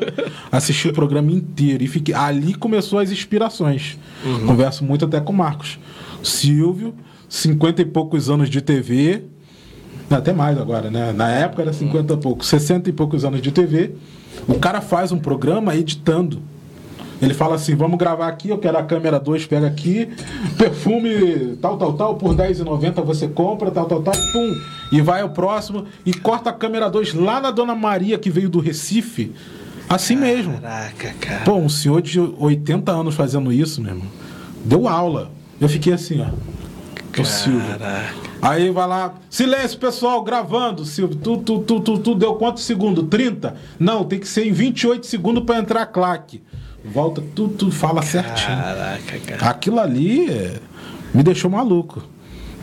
assisti o programa inteiro. E fiquei, ali começou as inspirações. Converso muito até com o Marcos. Silvio, 50 e poucos anos de TV. Até mais agora, né? Na época era 50 e poucos, 60 e poucos anos de TV. O cara faz um programa editando. Ele fala assim: vamos gravar aqui, eu quero a câmera 2, pega aqui, perfume tal, tal, tal, por R$10,90 você compra, tal, tal, tal, pum. E vai ao próximo e corta a câmera 2 lá na Dona Maria, que veio do Recife. Assim mesmo. Caraca, cara. Pô, um senhor de 80 anos fazendo isso, meu irmão. Deu aula. Eu fiquei assim, ó. O Silvio. Aí vai lá, silêncio pessoal, gravando, Silvio. Tu, tu, tu, tu, tu deu quantos segundos? 30? Não, tem que ser em 28 segundos pra entrar claque. Volta, tu, tu fala certinho. Caraca, cara. Aquilo ali é, me deixou maluco.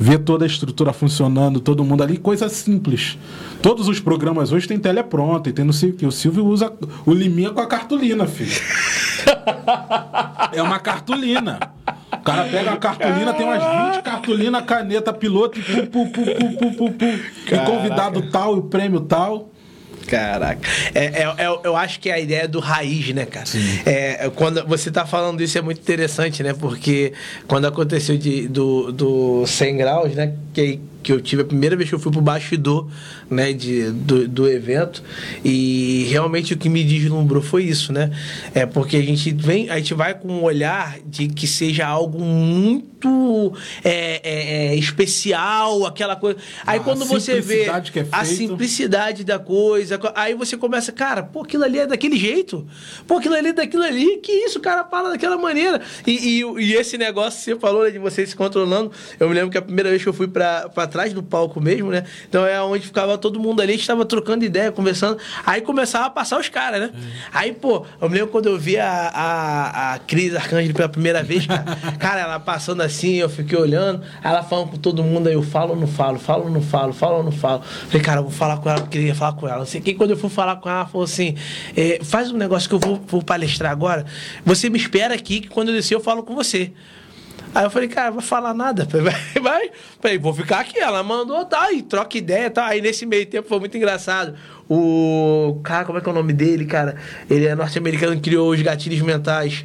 Ver toda a estrutura funcionando, todo mundo ali, coisa simples. Todos os programas hoje tem teleprompter, tem não sei o que. O Silvio usa o liminha com a cartolina, filho. É uma cartolina. O cara pega a cartolina, tem umas 20 cartolinas, caneta, piloto, e pu, pu, pu, pu. E convidado tal, e o prêmio tal. Caraca. É, é- é- eu acho que é a ideia do raiz, né, cara? É, é, quando você tá falando isso é muito interessante, né? Porque quando aconteceu de, do, do 100 graus, né? Que, que eu tive a primeira vez que eu fui pro bastidor, né? De, do, do evento. E realmente o que me deslumbrou foi isso, né? É porque a gente vem, a gente vai com um olhar de que seja algo muito é, é, é, especial, aquela coisa. Aí A quando você vê é a simplicidade da coisa, aí você começa, cara, pô, aquilo ali é daquele jeito. Pô, aquilo ali é daquilo ali. Que isso, o cara fala daquela maneira. E, e, e esse negócio que você falou né, de você se controlando, eu me lembro que a primeira vez que eu fui pra, pra trás do palco mesmo, né? Então é onde ficava todo mundo ali, a gente tava trocando ideia, conversando. Aí começava a passar os caras, né? Aí, pô, eu me lembro quando eu vi a, a, a Cris Arcângelo pela primeira vez, cara, cara, ela passando assim, eu fiquei olhando, ela falando com todo mundo, aí eu falo ou não falo, falo ou não falo, falo ou não falo. Falei, cara, eu vou falar com ela, eu queria falar com ela. Não sei o que, quando eu fui falar com ela, ela falou assim: é, faz um negócio que eu vou, vou palestrar agora, você me espera aqui, que quando eu descer eu falo com você. Aí eu falei, cara, vai falar nada. Falei, Vai, vai. Vou ficar aqui. Ela mandou, tá, e troca ideia, tá. Aí nesse meio tempo foi muito engraçado. O. Cara, como é que é o nome dele, cara? Ele é norte-americano que criou os gatilhos mentais.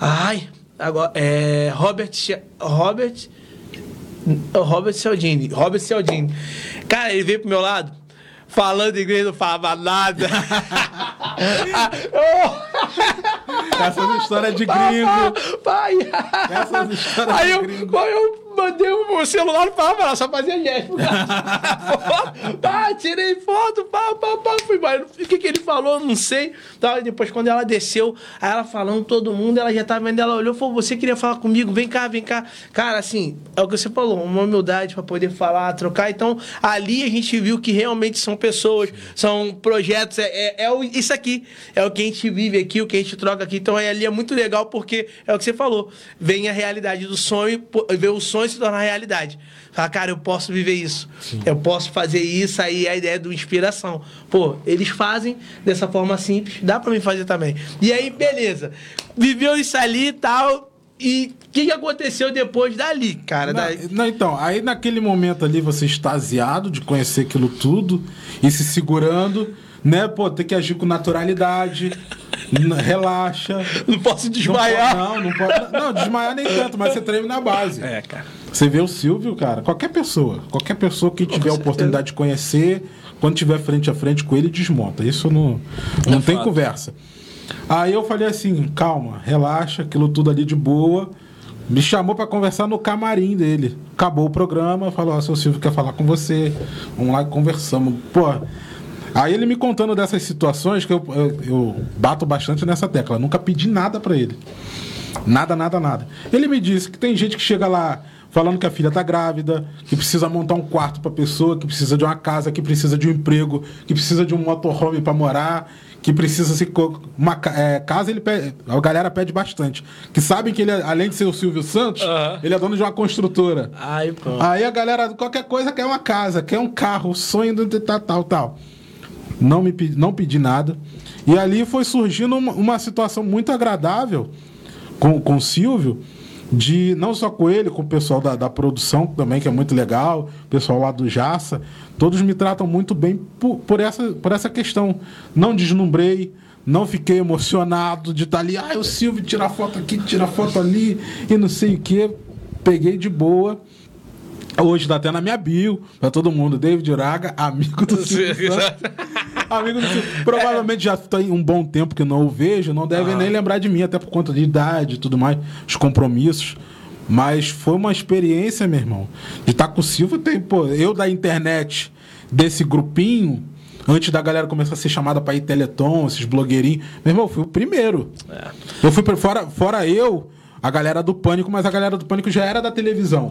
Ai, agora. É. Robert. Robert. Robert Cialdini. Robert Cialdini. Cara, ele veio pro meu lado. Falando inglês, não falava nada. Ah, oh! Essas histórias de gringo. Pai! Essas histórias Aí de eu, gringo. aí eu mandei o celular pra ela, só fazia gesto. pá, tirei foto, pá, pá, pá, fui embora. O que, que ele falou, não sei. Tá, depois, quando ela desceu, aí ela falando todo mundo, ela já tava vendo, ela olhou e falou: Você queria falar comigo? Vem cá, vem cá. Cara, assim, é o que você falou, uma humildade pra poder falar, trocar. Então, ali a gente viu que realmente são pessoas, são projetos, é, é, é isso aqui. É o que a gente vive aqui, o que a gente troca aqui. Então, é, ali é muito legal porque é o que você falou. Vem a realidade do sonho, ver o sonho se tornar realidade. Fala, cara, eu posso viver isso. Eu posso fazer isso, aí é a ideia do inspiração. Pô, eles fazem dessa forma simples, dá pra mim fazer também. E aí, beleza. Viveu isso ali e tal. E o que, que aconteceu depois dali, cara? Não, Da- não, então, aí naquele momento ali você extasiado de conhecer aquilo tudo e se segurando, né? Pô, tem que agir com naturalidade, relaxa. Não posso Não desmaiar. pode- Não, não pode. Não, desmaiar nem tanto, mas você treme na base. É, cara. Você vê o Silvio, cara, qualquer pessoa, qualquer pessoa que tiver a oportunidade de conhecer, quando tiver frente a frente com ele, desmonta. Isso não, não tem conversa. Aí eu falei assim, calma, relaxa, aquilo tudo ali de boa. Me chamou pra conversar no camarim dele. Acabou o programa, falou, ó, seu Silvio quer falar com você. Vamos lá e conversamos. Pô, Aí ele me contando dessas situações que eu, eu, eu bato bastante nessa tecla. Nunca pedi nada pra ele. Nada, nada, nada. Ele me disse que tem gente que chega lá falando que a filha tá grávida, que precisa montar um quarto pra pessoa, que precisa de uma casa, que precisa de um emprego, que precisa de um motorhome pra morar, que precisa se uma é, casa ele pede, a galera pede bastante. Que sabem que ele além de ser o Silvio Santos, Aham. ele é dono de uma construtora. Ai. Aí a galera, qualquer coisa, quer uma casa, quer um carro, sonho de tal, tal, tal. Não, me, não pedi nada. E ali foi surgindo uma, uma situação muito agradável com, com o Silvio, de não só com ele, com o pessoal da, da produção também, que é muito legal, o pessoal lá do Jaça, todos me tratam muito bem por, por, essa, por essa questão. Não deslumbrei, não fiquei emocionado de estar ali, ah, o Silvio tira foto aqui, tira foto ali, e não sei o que. Peguei de boa. Hoje tá até na minha bio, pra todo mundo. David Uraga, amigo do Silvio Santos. amigo do Silvio. Provavelmente já tem um bom tempo que não o vejo, não deve nem lembrar de mim, até por conta de idade e tudo mais, os compromissos. Mas foi uma experiência, meu irmão. De estar com o Silvio, tem, pô, eu da internet, desse grupinho, antes da galera começar a ser chamada para ir Teleton, esses blogueirinhos. Meu irmão, eu fui o primeiro. É. Eu fui pra- fora, fora eu, a galera do Pânico, mas a galera do Pânico já era da televisão.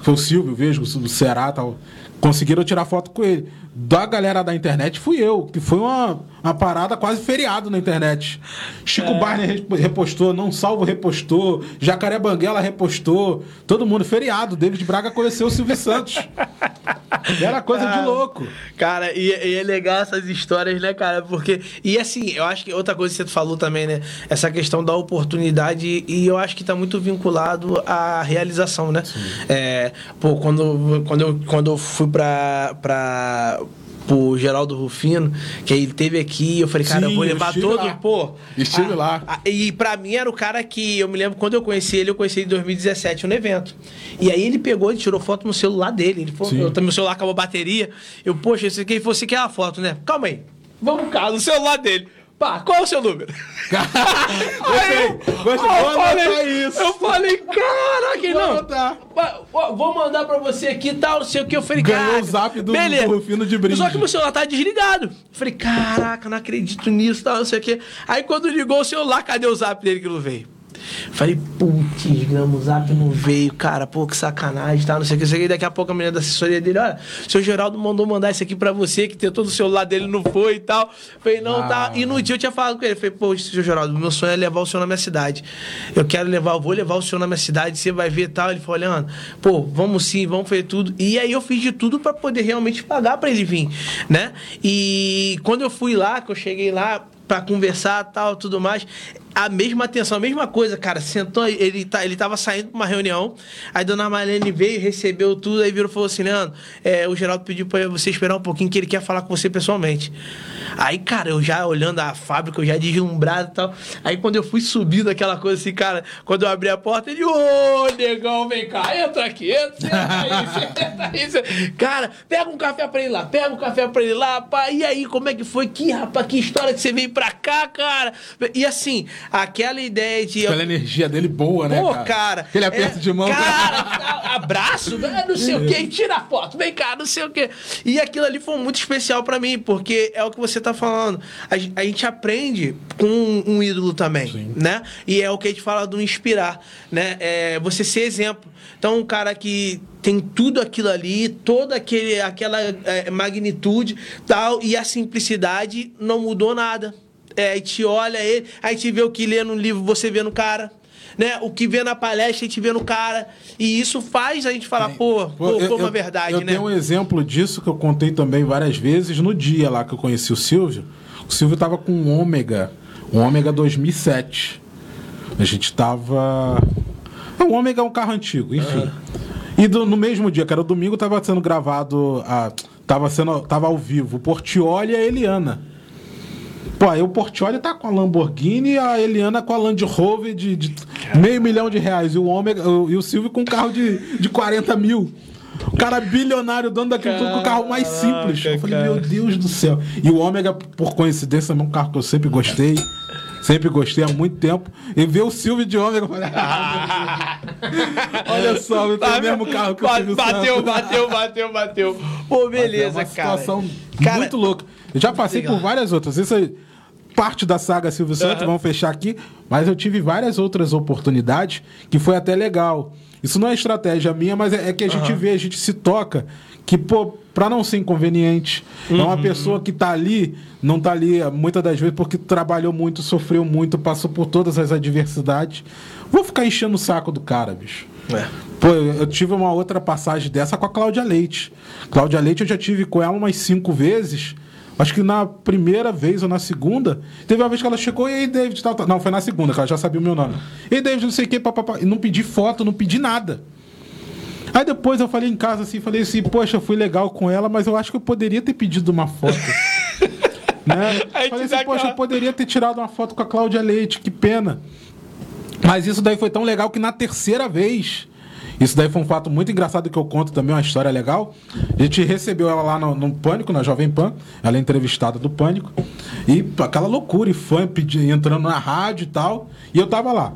Foi o Silvio, vejo, o Ceará tal. Conseguiram tirar foto com ele. Da galera da internet fui eu, que foi uma, uma parada quase feriado na internet. Chico Barney re- repostou, Não Salvo repostou, Jacaré Banguela repostou. Todo mundo feriado. David Braga conheceu o Silvio Santos. Era coisa de louco. Cara, e, e é legal essas histórias, né, cara? Porque. E assim, eu acho que outra coisa que você falou também, né? Essa questão da oportunidade, e eu acho que tá muito vinculado à realização, né? É, pô, quando, quando, eu, quando eu fui pra. pra pro Geraldo Rufino, que ele teve aqui, eu falei, cara, eu Sim, vou eu levar estive todo, lá. pô. Estive lá. a- e pra mim era o cara que, eu me lembro, quando eu conheci ele, eu conheci ele em 2017, no evento. E aí ele pegou e tirou foto no celular dele. Ele falou, eu, meu celular acabou a bateria. Eu, poxa, esse aqui, você quer a foto, né? Calma aí. Vamos cá, no celular dele. Pá, qual é o seu número? Gostei, gostei. eu Vou falei- isso. Eu falei, caraca, Vou não. Vou mandar pra você aqui e tal, não sei o que. Eu falei, Ganhou caraca. o zap do- beleza. do Rufino de brinde. Só que meu celular tá desligado. Eu falei, caraca, não acredito nisso, tal, não sei o que. Aí quando ligou o celular, cadê o zap dele que não veio? Falei, putz, o zap não veio, cara, pô, que sacanagem, tá, não sei o que, não sei o que. Daqui a pouco a menina da assessoria dele, olha, seu Geraldo mandou mandar isso aqui pra você, que tentou no celular dele, não foi e tal. Falei, não, tá. E no dia eu tinha falado com ele, falei, pô, seu Geraldo, meu sonho é levar o senhor na minha cidade. Eu quero levar, eu vou levar o senhor na minha cidade, você vai ver e tal. Ele falou, Leandro, pô, vamos sim, vamos fazer tudo. E aí eu fiz de tudo pra poder realmente pagar pra ele vir, né? E quando eu fui lá, que eu cheguei lá, pra conversar tal, tudo mais. A mesma atenção, a mesma coisa, cara. Sentou, ele, tá, ele tava saindo pra uma reunião, aí dona Marlene veio, recebeu tudo, aí virou e falou assim, Leandro, é, o Geraldo pediu pra você esperar um pouquinho que ele quer falar com você pessoalmente. Aí, cara, eu já olhando a fábrica, eu já deslumbrado e tal. Aí quando eu fui subir daquela coisa assim, cara, quando eu abri a porta, ele, ô, negão, vem cá, entra aqui, entra, aí, senta aí. Cara, pega um café pra ele lá, pega um café pra ele lá, pá. E aí, como é que foi? Que, rapaz, que história que você veio pra cá, cara? E assim, aquela ideia de... Aquela energia dele boa, né? Pô, cara. Aquele aperto é, de mão. Cara, abraço, né, não sei o quê, tira foto, vem cá, não sei o quê. E aquilo ali foi muito especial pra mim, porque é o que você tá falando. A, a gente aprende com um, um ídolo também, né? E é o que a gente fala do inspirar, né? É você ser exemplo. Então, um cara que tem tudo aquilo ali, toda aquele, aquela é, magnitude tal, e a simplicidade não mudou nada. É, a gente olha ele, a gente vê o que lê no livro, você vê no cara. Né? O que vê na palestra, a gente vê no cara. E isso faz a gente falar, pô, pô, eu- foi uma eu- verdade, eu né? tenho um exemplo disso que eu contei também várias vezes no dia lá que eu conheci o Silvio. O Silvio tava com um Ômega, um Ômega 2007. A gente tava. É, um Ômega é um carro antigo, enfim. E do- no mesmo dia, que era o domingo, tava sendo gravado. A, tava, sendo, tava ao vivo o Portioli e a Eliana. Pô, aí o Portioli tá com a Lamborghini e a Eliana com a Land Rover de, de meio milhão de reais. E o, Ômega, o- e o Silvio com um carro de, de 40 mil. O cara bilionário, dono daquele tudo com o carro mais simples. Eu falei, cara. meu Deus do céu. E o Ômega, por coincidência, é um carro que eu sempre gostei. Sempre gostei há muito tempo. E ver o Silvio de Ômega, eu falei, ah, olha só, eu tenho o mesmo carro que o Ba- Silvio Bateu, Santos. bateu, bateu, bateu. Pô, beleza, é uma cara. situação Cara, muito louca. Eu já passei legal. por várias outras. Isso é parte da saga Silvio Santos, vamos fechar aqui. Mas eu tive várias outras oportunidades que foi até legal. Isso não é estratégia minha, mas é, é que a gente vê, a gente se toca que, pô, pra não ser inconveniente, é Uhum. uma pessoa que tá ali, não tá ali eh, muitas das vezes porque trabalhou muito, sofreu muito, passou por todas as adversidades. Vou ficar enchendo o saco do cara, bicho. É. Pô, eu eu tive uma outra passagem dessa com a Cláudia Leite. Cláudia Leite eu já tive com ela umas cinco vezes. Acho que na primeira vez ou na segunda, teve uma vez que ela chegou e aí, David, tal, tal. Não, foi na segunda, que ela já sabia o meu nome. E aí, David, não sei o que, papapá. E não pedi foto, não pedi nada. Aí depois eu falei em casa assim, falei assim, poxa, fui legal com ela, mas eu acho que eu poderia ter pedido uma foto. né? Falei assim, poxa, eu poderia ter tirado uma foto com a Cláudia Leite, que pena. Mas isso daí foi tão legal que na terceira vez. Isso daí foi um fato muito engraçado que eu conto também, uma história legal. A gente recebeu ela lá no, no Pânico, na Jovem Pan. Ela é entrevistada do Pânico. E aquela loucura, e fã pedi, entrando na rádio e tal. E eu tava lá.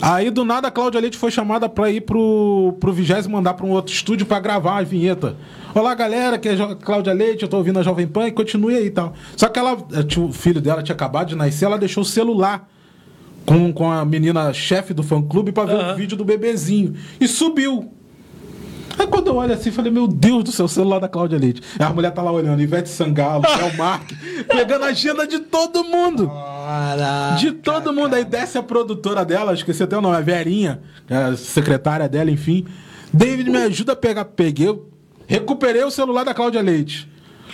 Aí do nada a Cláudia Leite foi chamada para ir pro, pro vigésimo mandar para um outro estúdio para gravar a vinheta. Olá galera, que é a Cláudia Leite, eu tô ouvindo a Jovem Pan e continue aí e tal. Só que ela, eh, o filho dela tinha acabado de nascer, ela deixou o celular com, com a menina chefe do fã clube para ver uhum. o vídeo do bebezinho. E subiu. Aí quando eu olho assim, falei, meu Deus do céu, o celular da Cláudia Leite. Aí a mulher tá lá olhando, Ivete Sangalo, El Mark, pegando a agenda de todo mundo. Caraca, de todo mundo. Aí desce a produtora dela, esqueci até o nome, a Verinha, a secretária dela, enfim. David me ajuda a pegar. Peguei, recuperei o celular da Cláudia Leite.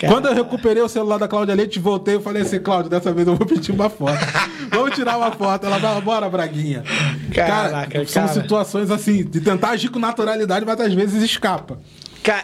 Quando eu recuperei o celular da Cláudia Leite, voltei e falei assim, Cláudia, dessa vez eu vou pedir uma foto. Vamos tirar uma foto. Ela fala, bora, Braguinha. Caraca, cara, são cara. situações assim, de tentar agir com naturalidade, mas às vezes escapa.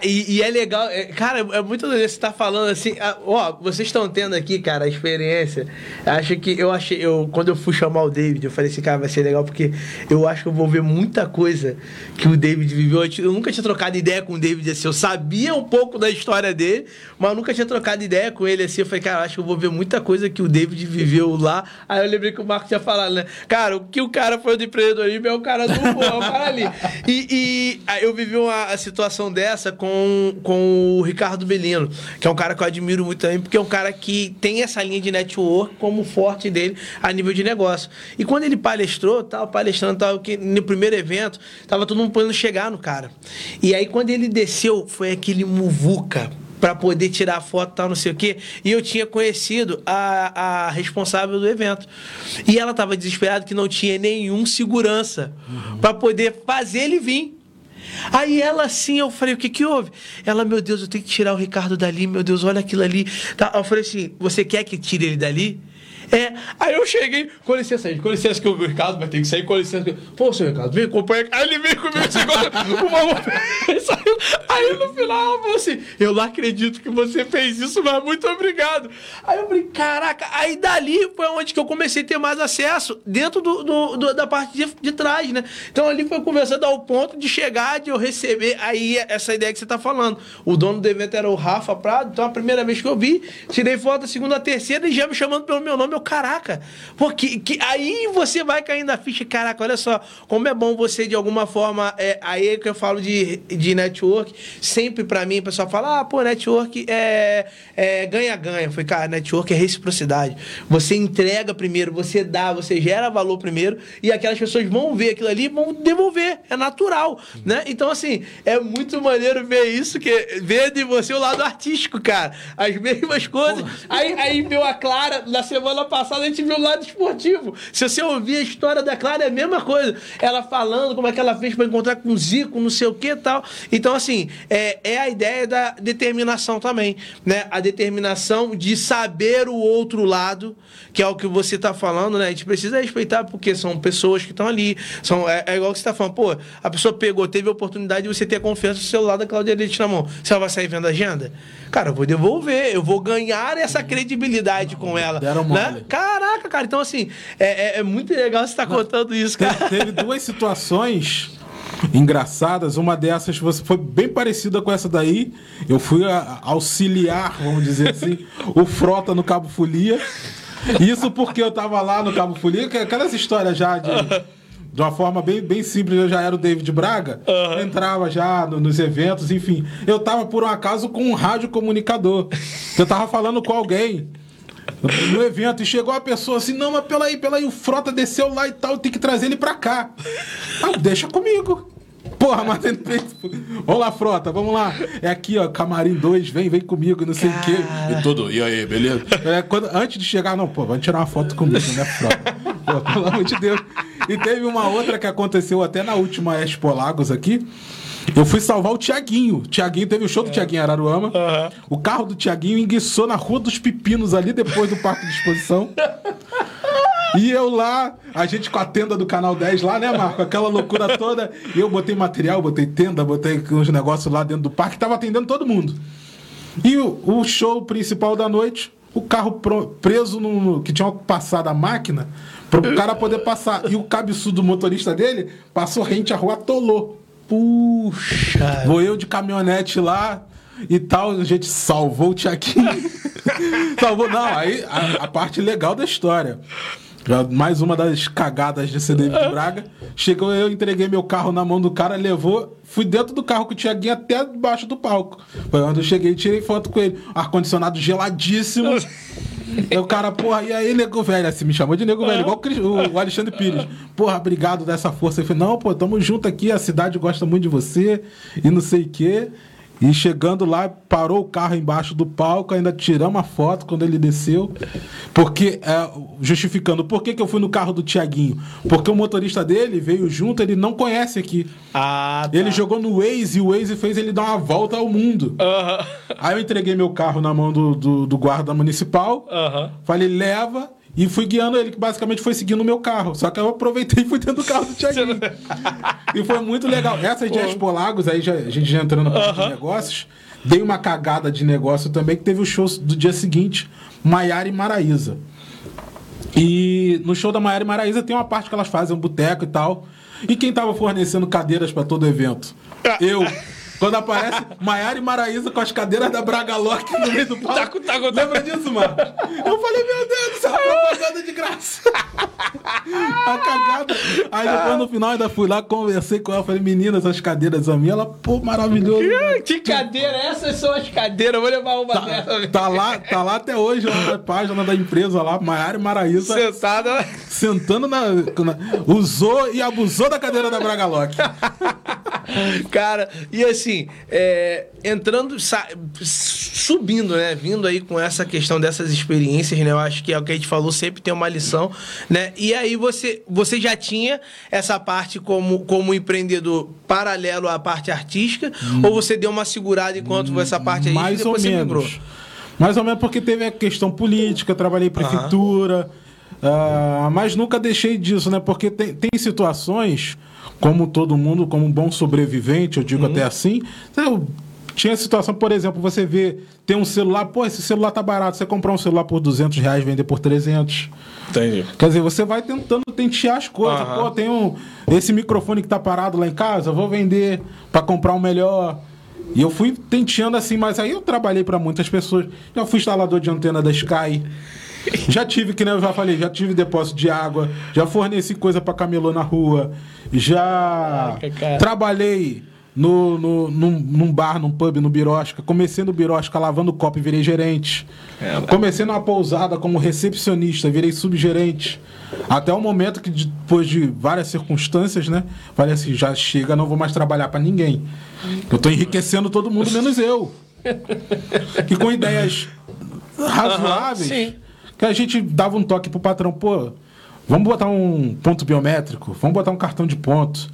E, e, é legal, é, cara, é muito legal você tá falando assim. ó, vocês estão tendo aqui, cara, a experiência. Acho que eu achei, eu, quando eu fui chamar o David, eu falei assim, cara, vai ser legal porque eu acho que eu vou ver muita coisa que o David viveu. Eu nunca tinha trocado ideia com o David assim. Eu sabia um pouco da história dele, mas eu nunca tinha trocado ideia com ele assim. Eu falei, cara, acho que eu vou ver muita coisa que o David viveu lá. Aí eu lembrei que o Marco tinha falado, né? Cara, o que o cara foi do empreendedorismo é o cara do é o cara ali. E, e eu vivi uma situação dessa com, com o Ricardo Belino, que é um cara que eu admiro muito também, porque é um cara que tem essa linha de network como forte dele a nível de negócio. E quando ele palestrou, tal, palestrando, tal, no primeiro evento, tava todo mundo podendo chegar no cara. E aí quando ele desceu, foi aquele muvuca para poder tirar a foto tal, não sei o quê. E eu tinha conhecido a, a responsável do evento. E ela estava desesperada que não tinha nenhum segurança uhum. para poder fazer ele vir. Aí ela assim, eu falei, o que que houve? Ela, meu Deus, eu tenho que tirar o Ricardo dali, meu Deus, olha aquilo ali. Tá, eu falei assim, você quer que tire ele dali? É, aí eu cheguei, com licença aí, com licença que o Ricardo vai ter que sair, com licença. Pô, seu Ricardo, vem, acompanha. Aí ele veio comigo, segura uma saiu. Aí no final ela falou assim: Eu não acredito que você fez isso, mas muito obrigado. Aí eu falei, caraca, aí dali foi onde que eu comecei a ter mais acesso, dentro do, do, do da parte de, de, trás, né? Então ali foi conversando ao ponto de chegar, de eu receber aí essa ideia que você tá falando. O dono do evento era o Rafa Prado, então a primeira vez que eu vi, tirei foto, a segunda, a terceira, e já me chamando pelo meu nome, eu caraca. Porque que, aí você vai caindo na ficha, caraca, olha só, como é bom você, de alguma forma, é, aí é que eu falo de, de network, sempre para mim, o pessoal fala, ah, pô, network é, é ganha-ganha. É, Foi, cara, network é reciprocidade. Você entrega primeiro, você dá, você gera valor primeiro, e aquelas pessoas vão ver aquilo ali vão devolver. É natural, né? Então, assim, é muito maneiro ver isso, que ver de você o lado artístico, cara. As mesmas coisas. Aí, aí viu a Clara na semana passada a gente viu o lado esportivo. Se você ouvir a história da Clara, é a mesma coisa. Ela falando como é que ela fez para encontrar com o Zico, não sei o que e tal. Então, assim, é, é a ideia da determinação também, né? A determinação de saber o outro lado, que é o que você está falando, né? A gente precisa respeitar porque são pessoas que estão ali. São, é, é igual que você está falando, pô, a pessoa pegou, teve a oportunidade de você ter confiança no celular da Claudia Leite na mão. Você vai sair vendo a agenda? Cara, eu vou devolver, eu vou ganhar essa credibilidade com ela. Deram né? Caraca, cara, então assim, é, é, é muito legal você estar tá contando isso, cara. Teve duas situações engraçadas. Uma dessas foi bem parecida com essa daí. Eu fui auxiliar, vamos dizer assim, o Frota no Cabo Folia. Isso porque eu tava lá no Cabo Folia, que é aquelas histórias já de de uma forma bem, bem simples, eu já era o David Braga, uhum. entrava já no, nos eventos, enfim. Eu tava, por um acaso, com um rádio comunicador. Eu tava falando com alguém no evento e chegou a pessoa assim: não, mas pela aí, pela aí, o Frota desceu lá e tal, tem que trazer ele pra cá. Ah, deixa comigo. Porra, mas Vamos lá, frota, vamos lá. É aqui, ó, camarim 2, vem, vem comigo, não sei o quê. E tudo, e aí, beleza? É, quando, antes de chegar, não, pô, vamos tirar uma foto comigo, né, frota? Pô, pelo amor de Deus. E teve uma outra que aconteceu até na última Expo Lagos aqui, Eu fui salvar o Tiaguinho. O Tiaguinho teve o show do Tiaguinho em Araruama. Aham. O carro do Tiaguinho enguiçou na Rua dos Pepinos, ali depois do Parque de Exposição. E eu lá, a gente com a tenda do Canal 10 lá, né, Marco? Aquela loucura toda. E eu botei material, botei tenda, botei uns negócios lá dentro do parque, tava atendendo todo mundo. E o, o show principal da noite, o carro pro- preso no, que tinha passado a máquina, pro cara poder passar. E o cabeçudo motorista dele passou rente à rua, atolou. Puxa. Vou eu de caminhonete lá e tal, a gente salvou o Tiaguinho. salvou, não, aí a, a parte legal da história. Mais uma das cagadas de CD de Braga. Chegou eu, entreguei meu carro na mão do cara, levou, fui dentro do carro com o Tiaguinho até debaixo do palco. Foi onde eu cheguei e tirei foto com ele. Ar-condicionado geladíssimo. O cara, porra, e aí, nego velho? Assim, me chamou de nego velho, igual o Alexandre Pires. Porra, obrigado dessa força. Eu falei, não, pô, tamo junto aqui, a cidade gosta muito de você e não sei o quê. E chegando lá, parou o carro embaixo do palco, ainda tiramos a foto quando ele desceu. Porque, é, justificando, por que, que eu fui no carro do Tiaguinho? Porque o motorista dele veio junto, ele não conhece aqui. Ah, tá. Ele jogou no Waze e o Waze fez ele dar uma volta ao mundo. Aham. Aí eu entreguei meu carro na mão do, do, do guarda municipal. Aham. Falei, leva. E fui guiando ele, que basicamente foi seguindo o meu carro. Só que eu aproveitei e fui dentro do carro do Thiaguinho. e foi muito legal. Essas de Expo Lagos, aí já, a gente já entrando na parte de negócios, dei uma cagada de negócio também, que teve o show do dia seguinte, Maiara e Maraíza. E no show da Maiara e Maraíza tem uma parte que elas fazem um boteco e tal. E quem tava fornecendo cadeiras para todo evento? Eu. Quando aparece Maiara e Maraíza com as cadeiras da Braga Lock no meio do palco. Taco, taco, taco. Lembra disso, mano? Eu falei, meu Deus do céu, propaganda de graça. A cagada. Aí depois no final ainda fui lá, conversei com ela, falei, menina, essas cadeiras são minhas. Ela, pô, maravilhoso. mano. Que cadeira? Essas são as cadeiras. Vou levar uma dessas. Tá lá, tá lá até hoje, lá na página da empresa lá, Maiara e Maraíza, Sentada. sentando na, na- Usou e abusou da cadeira da Braga Lock. Cara, e assim, é, entrando, subindo, né? Vindo aí com essa questão dessas experiências, né? Eu acho que é o que a gente falou, sempre tem uma lição, né? E aí você, você já tinha essa parte como, como empreendedor paralelo à parte artística, ou você deu uma segurada enquanto essa parte aí Mais ou depois você migrou? menos. Mais ou menos porque teve a questão política, trabalhei em prefeitura, ah, mas nunca deixei disso, né? Porque tem, tem situações, como todo mundo, como um bom sobrevivente, eu digo até assim. Eu, tinha situação, por exemplo, você vê, tem um celular, pô, esse celular tá barato, você comprar um celular por 200 reais, vender por 300. Entendi. Quer dizer, você vai tentando tentear as coisas. Aham. Pô, tem um, esse microfone que tá parado lá em casa, eu vou vender para comprar um melhor. E eu fui tenteando assim, mas aí eu trabalhei para muitas pessoas. Já fui instalador de antena da Sky. Já tive, que nem eu já falei, já tive depósito de água, já forneci coisa para camelô na rua, já Caraca, cara. trabalhei no, no, num, num bar, num pub, no Birosca. Comecei no Birosca lavando copo e virei gerente. Caramba. Comecei numa pousada como recepcionista, virei subgerente. Até o momento que, depois de várias circunstâncias, né? Falei assim: já chega, não vou mais trabalhar para ninguém. Eu tô enriquecendo todo mundo, menos eu. E com ideias razoáveis, Aham, sim. Que a gente dava um toque pro patrão: pô, vamos botar um ponto biométrico, vamos botar um cartão de ponto.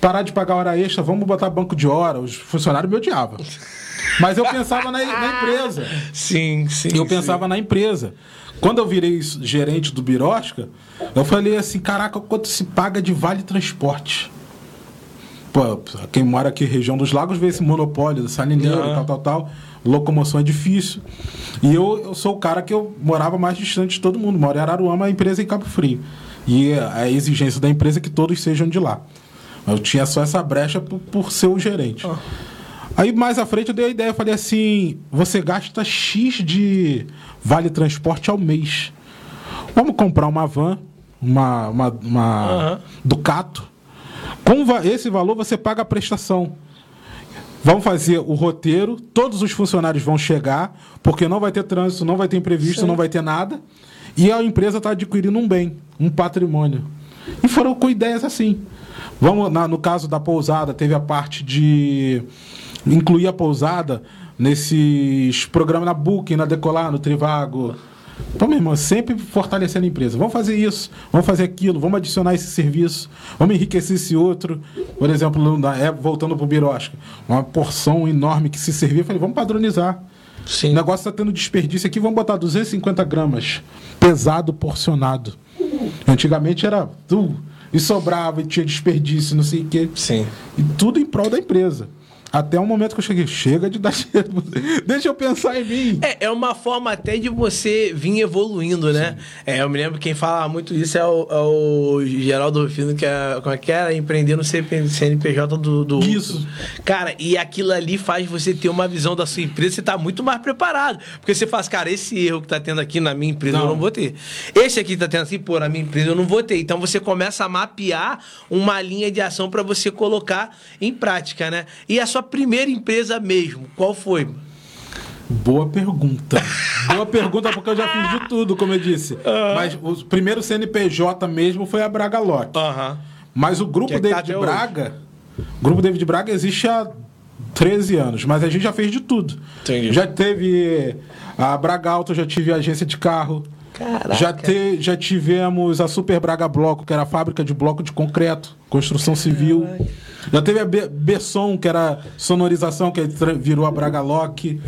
Parar de pagar hora extra, vamos botar banco de hora. Os funcionários me odiavam. Mas eu pensava na, na empresa. Sim, sim. Eu sim. pensava na empresa. Quando eu virei gerente do Birosca, eu falei assim: caraca, quanto se paga de vale transporte? Pô, quem mora aqui região dos lagos vê esse monopólio do salineiro, Aham. tal, tal, tal. Locomoção é difícil. E eu, eu sou o cara que eu morava mais distante de todo mundo. Moro em Araruama, a empresa é em Cabo Frio. E a exigência da empresa é que todos sejam de lá. Eu tinha só essa brecha por, por ser o gerente. Aí mais à frente eu dei a ideia, eu falei assim: você gasta X de vale transporte ao mês. Vamos comprar uma van, uma, uma, uma Aham. Ducato. Com esse valor você paga a prestação. Vamos fazer o roteiro, todos os funcionários vão chegar, porque não vai ter trânsito, não vai ter imprevisto, não vai ter nada. E a empresa está adquirindo um bem, um patrimônio. E foram com ideias assim. Vamos, na- no caso da pousada, teve a parte de incluir a pousada nesses programas na Booking, na Decolar, no Trivago. Pô, meu irmão, sempre fortalecendo a empresa. Vamos fazer isso, vamos fazer aquilo, vamos adicionar esse serviço, vamos enriquecer esse outro. Por exemplo, época, voltando para o Birosca, uma porção enorme que se servia, eu falei, vamos padronizar. Sim. O negócio está tendo desperdício aqui, vamos botar 250 gramas, pesado, porcionado. Antigamente era tu, e sobrava, e tinha desperdício, não sei o quê. Sim. E tudo em prol da empresa. Até o momento que eu cheguei, chega de dar dinheiro. Deixa eu pensar em mim. É, é uma forma até de você vir evoluindo, né? É, eu me lembro quem fala muito isso é o, é o Geraldo Rufino, que é, como é que era? Empreender no CNPJ do, do. Isso. Cara, e aquilo ali faz você ter uma visão da sua empresa, você tá muito mais preparado. Porque você faz, cara, esse erro que tá tendo aqui na minha empresa eu Não. não vou ter. Esse aqui tá tendo assim, pô, na minha empresa eu não vou ter. Então você começa a mapear uma linha de ação para você colocar em prática, né? E a sua primeira empresa mesmo, qual foi? Boa pergunta. Boa pergunta, porque eu já fiz de tudo, como eu disse. Mas o primeiro CNPJ mesmo foi a Braga Lock. Mas o grupo é tá David hoje. Braga. O grupo David Braga existe há 13 anos, mas a gente já fez de tudo. Entendi. Já teve a Braga Auto, já tive agência de carro. Caraca. Já, te, já tivemos a Super Braga Bloco, que era a fábrica de bloco de concreto, construção civil. Já teve a Be- Besson, que era sonorização, que virou a Braga Lock.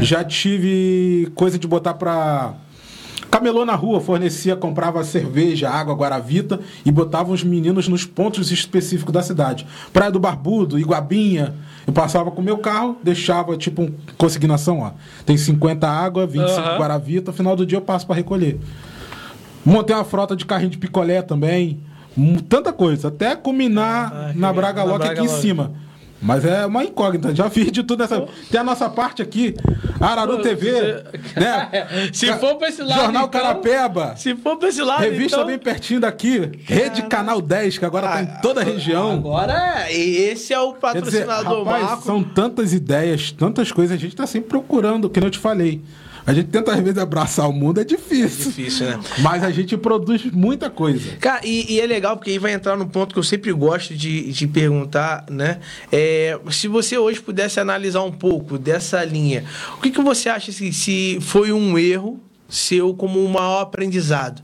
Já tive coisa de botar pra. Camelô na rua, fornecia, comprava cerveja, água, guaravita e botava os meninos nos pontos específicos da cidade. Praia do Barbudo, Iguabinha. Eu passava com o meu carro, deixava tipo um consignação, ó. Tem 50 água, 25 Aham. guaravita, final do dia eu passo para recolher. Montei uma frota de carrinho de picolé também. Tanta coisa, até culminar Ah, na Braga na Lock Braga aqui em cima. Mas é uma incógnita, já fiz de tudo essa. Tem a nossa parte aqui, Araru Pô, TV, né? Se Ca- for pra esse lado, Jornal então- Carapeba. Se for pra esse lado, Revista então... bem pertinho daqui, Rede Canal 10, que agora tá em toda a região. Agora, esse é o Quer dizer, patrocinador rapaz, Marco. são tantas ideias, tantas coisas, a gente tá sempre procurando, que eu te falei. A gente tenta às vezes abraçar o mundo, é difícil. Difícil, né? Mas a gente produz muita coisa. Cara, e, e é legal porque aí vai entrar no ponto que eu sempre gosto de, de perguntar, né? É, se você hoje pudesse analisar um pouco dessa linha, o que, que você acha assim, se foi um erro seu como um maior aprendizado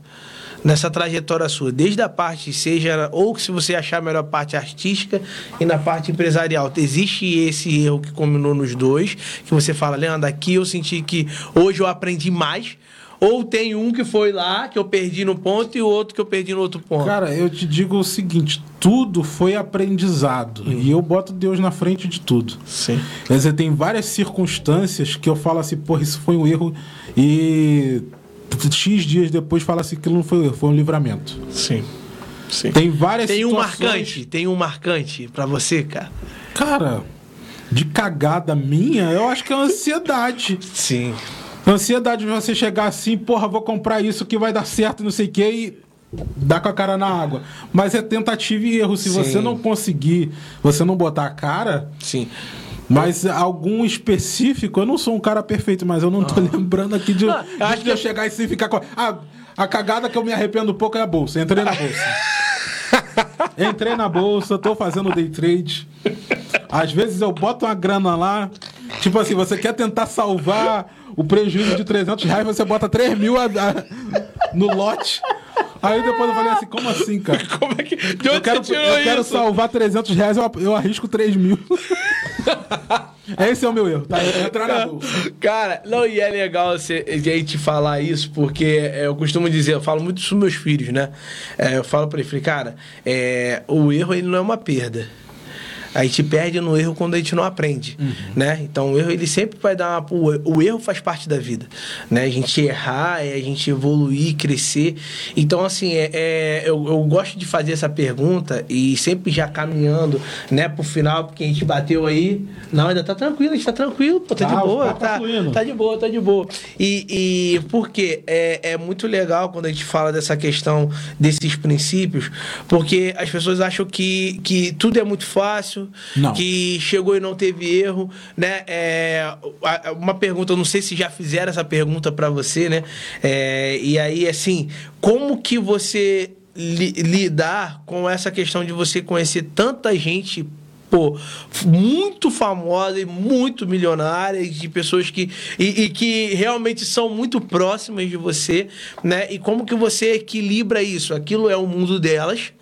nessa trajetória sua? Desde a parte, seja, ou se você achar melhor a parte artística e na parte empresarial. Existe esse erro que combinou nos dois, que você fala, Leandro, aqui eu senti que hoje eu aprendi mais. Ou tem um que foi lá, que eu perdi no ponto, e o outro que eu perdi no outro ponto. Cara, eu te digo o seguinte: tudo foi aprendizado. E eu boto Deus na frente de tudo. Sim. Quer dizer, tem várias circunstâncias que eu falo assim, porra, isso foi um erro. E X dias depois fala assim, aquilo não foi foi um livramento. Sim. Sim. Tem várias Tem um situações- marcante, tem um marcante pra você, cara. Cara, de cagada minha, eu acho que é ansiedade. Sim. Ansiedade de você chegar assim, porra, vou comprar isso que vai dar certo, não sei o quê, e dar com a cara na água. Mas é tentativa e erro. Se Sim. você não conseguir, você não botar a cara, Sim. Mas algum específico, eu não sou um cara perfeito, mas eu não tô lembrando aqui de, Ah, acho de que eu eu- chegar e ficar com. Ah, a cagada que eu me arrependo um pouco é a bolsa. Entrei na bolsa. Entrei na bolsa, tô fazendo day trade. Às vezes eu boto uma grana lá. Tipo assim, você quer tentar salvar o prejuízo de 300 reais, você bota 3 mil a- a- no lote. Aí depois eu falei assim, como assim, cara? Como é que. De Eu onde quero, você tirou eu quero isso? salvar 300 reais, eu, eu arrisco 3 mil. Esse é o meu erro, tá? Entrar na bolsa. Cara, não, e é legal você, a gente falar isso, porque eu costumo dizer, eu falo muito isso meus filhos, né? É, eu falo pra eles, falei, cara, é, o erro ele não é uma perda. A gente perde no erro quando a gente não aprende, né? Então o erro ele sempre vai dar uma, o, o erro faz parte da vida, né? A gente errar, é a gente evoluir, crescer. Então assim, é, é- eu, eu gosto de fazer essa pergunta e sempre já caminhando, né, pro final, porque a gente bateu aí, não, ainda tá tranquilo, a gente tá tranquilo, pô, tá, Tá, de boa, tá tá, tá de boa, tá de boa. E, e porque é, é muito legal quando a gente fala dessa questão desses princípios, porque as pessoas acham que, que tudo é muito fácil, Não. que chegou e não teve erro, né? É, uma pergunta, eu não sei se já fizeram essa pergunta pra você, né? É, e aí, assim, como que você li- lidar com essa questão de você conhecer tanta gente pô, muito famosas, muito milionárias, de pessoas que. E, e, que realmente são muito próximas de você, né? E como que você equilibra isso? Aquilo é o mundo delas.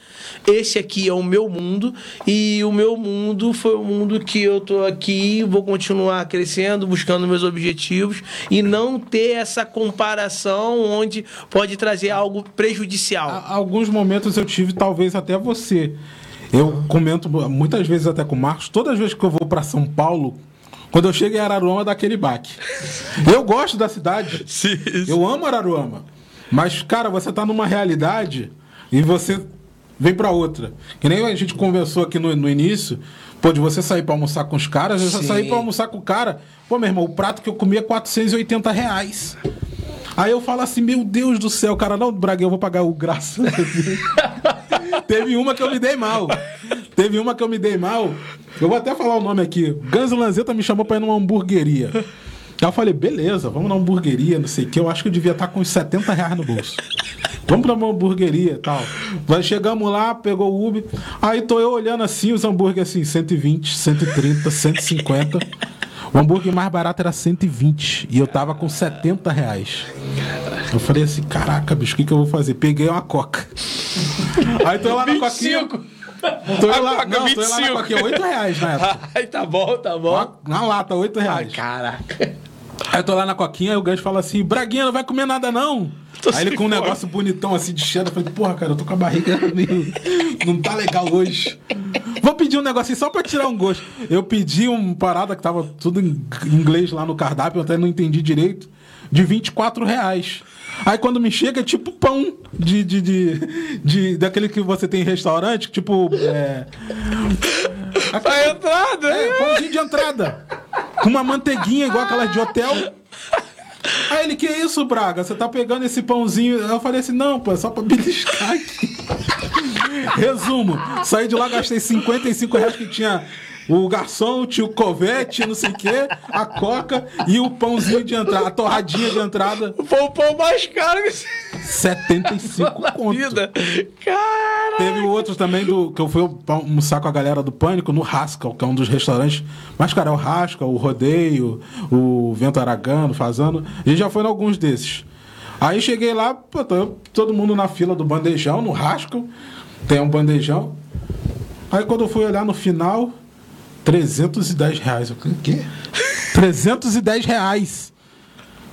Esse aqui é o meu mundo e o meu mundo foi o mundo que eu tô aqui, vou continuar crescendo, buscando meus objetivos e não ter essa comparação onde pode trazer algo prejudicial. Há alguns momentos eu tive, talvez até você. Eu comento muitas vezes até com o Marcos, todas as vezes que eu vou para São Paulo, quando eu chego em Araruama, dá aquele baque. Eu gosto da cidade. Sim, eu amo Araruama. Mas, cara, você tá numa realidade e você vem para outra. Que nem a gente conversou aqui no, no início, pô, de você sair para almoçar com os caras, eu sair para almoçar com o cara, pô, meu irmão, o prato que eu comia é 480 reais. Aí eu falo assim, meu Deus do céu, cara, não, Braga, eu vou pagar o graça. Teve uma que eu me dei mal. Teve uma que eu me dei mal. Eu vou até falar o nome aqui. Gans Lanzetta me chamou pra ir numa hamburgueria. Aí eu falei, beleza, vamos na hamburgueria, não sei o que. Eu acho que eu devia estar com uns 70 reais no bolso. Vamos pra uma hamburgueria e tal. Nós chegamos lá, pegou o Uber. Aí tô eu olhando assim, os hambúrgueres assim, 120, 130, 150. O hambúrguer mais barato era 120 e eu tava com 70 reais. Eu falei assim, caraca, bicho, o que, que eu vou fazer? Peguei uma coca. Aí tô lá na coquinha. Tô a lá, coca, não, 25. tô lá na coquinha, 8 reais na época. Ai, tá bom, tá bom. Uma, na lata, 8 reais. Ah, caraca. Aí eu tô lá na coquinha e o gancho fala assim, Braguinha, não vai comer nada não. Tô Aí ele com um fome. negócio bonitão assim de cheddar, eu falei, porra, cara, eu tô com a barriga meio... não tá legal hoje. Vou pedir um negocinho só pra tirar um gosto. Eu pedi uma parada que tava tudo em inglês lá no cardápio, eu até não entendi direito, de 24 reais. Aí quando me chega é tipo pão de, de, de, de daquele que você tem em restaurante, tipo. É, aquele, entrada! É, pãozinho de entrada. Com uma manteiguinha igual aquelas de hotel. Aí ele, que isso, Braga? Você tá pegando esse pãozinho? Eu falei assim, não, pô, é só pra beliscar aqui. Resumo, saí de lá, gastei 55 reais que tinha o garçom, o covete, não sei o quê, a coca e o pãozinho de entrada, a torradinha de entrada. Foi o pão mais caro que 75 conto. Vida. Caraca. Teve outro também do que eu fui almoçar com a galera do Pânico no Rascal, que é um dos restaurantes. Mas, cara, é o Rascal, o Rodeio, o Vento Aragano, Fazano. A gente já foi em alguns desses. Aí cheguei lá, pô, todo mundo na fila do bandejão, no Rascal. Tem um bandejão. Aí quando eu fui olhar no final, 310 reais. Eu falei, o quê? 310 reais.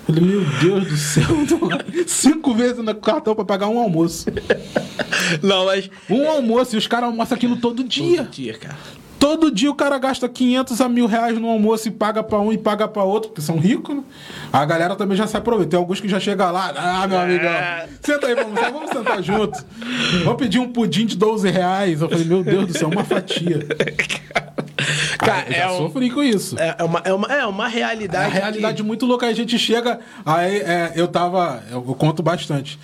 Eu falei, meu Deus do céu, cinco vezes no cartão pra pagar um almoço. Não, mas. Um almoço, e os caras almoçam aquilo todo dia. Todo dia, cara. Todo dia o cara gasta 500 a mil reais no almoço e paga pra um e paga pra outro, porque são ricos, né? A galera também já se aproveita. Tem alguns que já chegam lá, ah, meu amigo, é. senta aí, vamos, vamos sentar junto. Vamos pedir um pudim de 12 reais. Eu falei, meu Deus do céu, uma fatia. Cara, eu já é sofri com isso. É, é uma, é, uma, é uma realidade. É uma realidade que... muito louca. A gente chega. Aí é, eu tava. Eu conto bastante.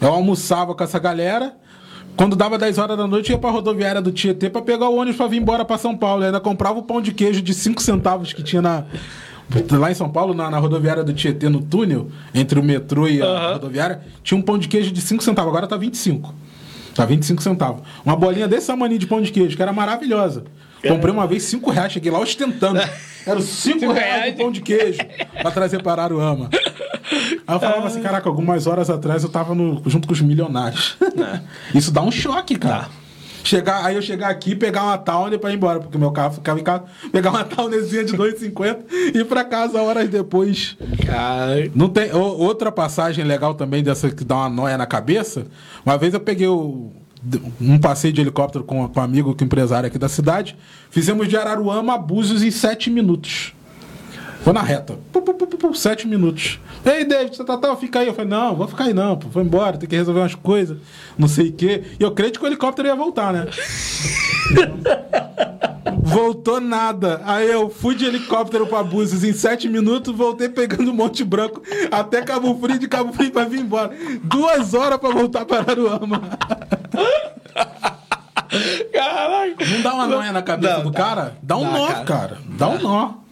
Eu almoçava com essa galera. Quando dava 10 horas da noite, ia pra rodoviária do Tietê pra pegar o ônibus pra vir embora pra São Paulo. Eu ainda comprava o pão de queijo de 5 centavos que tinha na. Lá em São Paulo, na, na, rodoviária do Tietê, no túnel, entre o metrô e a uhum. rodoviária, tinha um pão de queijo de 5 centavos, agora tá 25. Tá 25 centavos. Uma bolinha desse tamanho de pão de queijo, que era maravilhosa. Comprei uma vez 5 reais, cheguei lá ostentando. Era 5 reais de pão de queijo pra trazer para Aruama. Aí eu falava assim, caraca, algumas horas atrás eu tava no, junto com os milionários. É. Isso dá um choque, cara. Chegar, aí eu chegar aqui, pegar uma Towner pra ir embora, porque meu carro ficava em casa, pegar uma Townerzinha de 2,50 e ir pra casa horas depois. Cara. Não tem, outra passagem legal também dessa que dá uma noia na cabeça. Uma vez eu peguei o um passeio de helicóptero com, com um amigo, que é empresário aqui da cidade. Fizemos de Araruama a Búzios em sete minutos. Foi na reta. Pu, pu, pu, sete minutos. Ei, David, você tá, tá, fica aí. Eu falei, não, vou ficar aí não, pô. Vou embora, tem que resolver umas coisas, não sei o quê. E eu creio que o helicóptero ia voltar, né? Voltou nada. Aí eu fui de helicóptero pra Búzios em sete minutos, voltei pegando Monte Branco até Cabo Frio, de Cabo Frio pra vir embora. Duas horas pra voltar para Aruama. Caraca. Não dá uma noia na cabeça não, do dá, cara? Dá um dá, nó, cara. cara. Dá, dá um nó.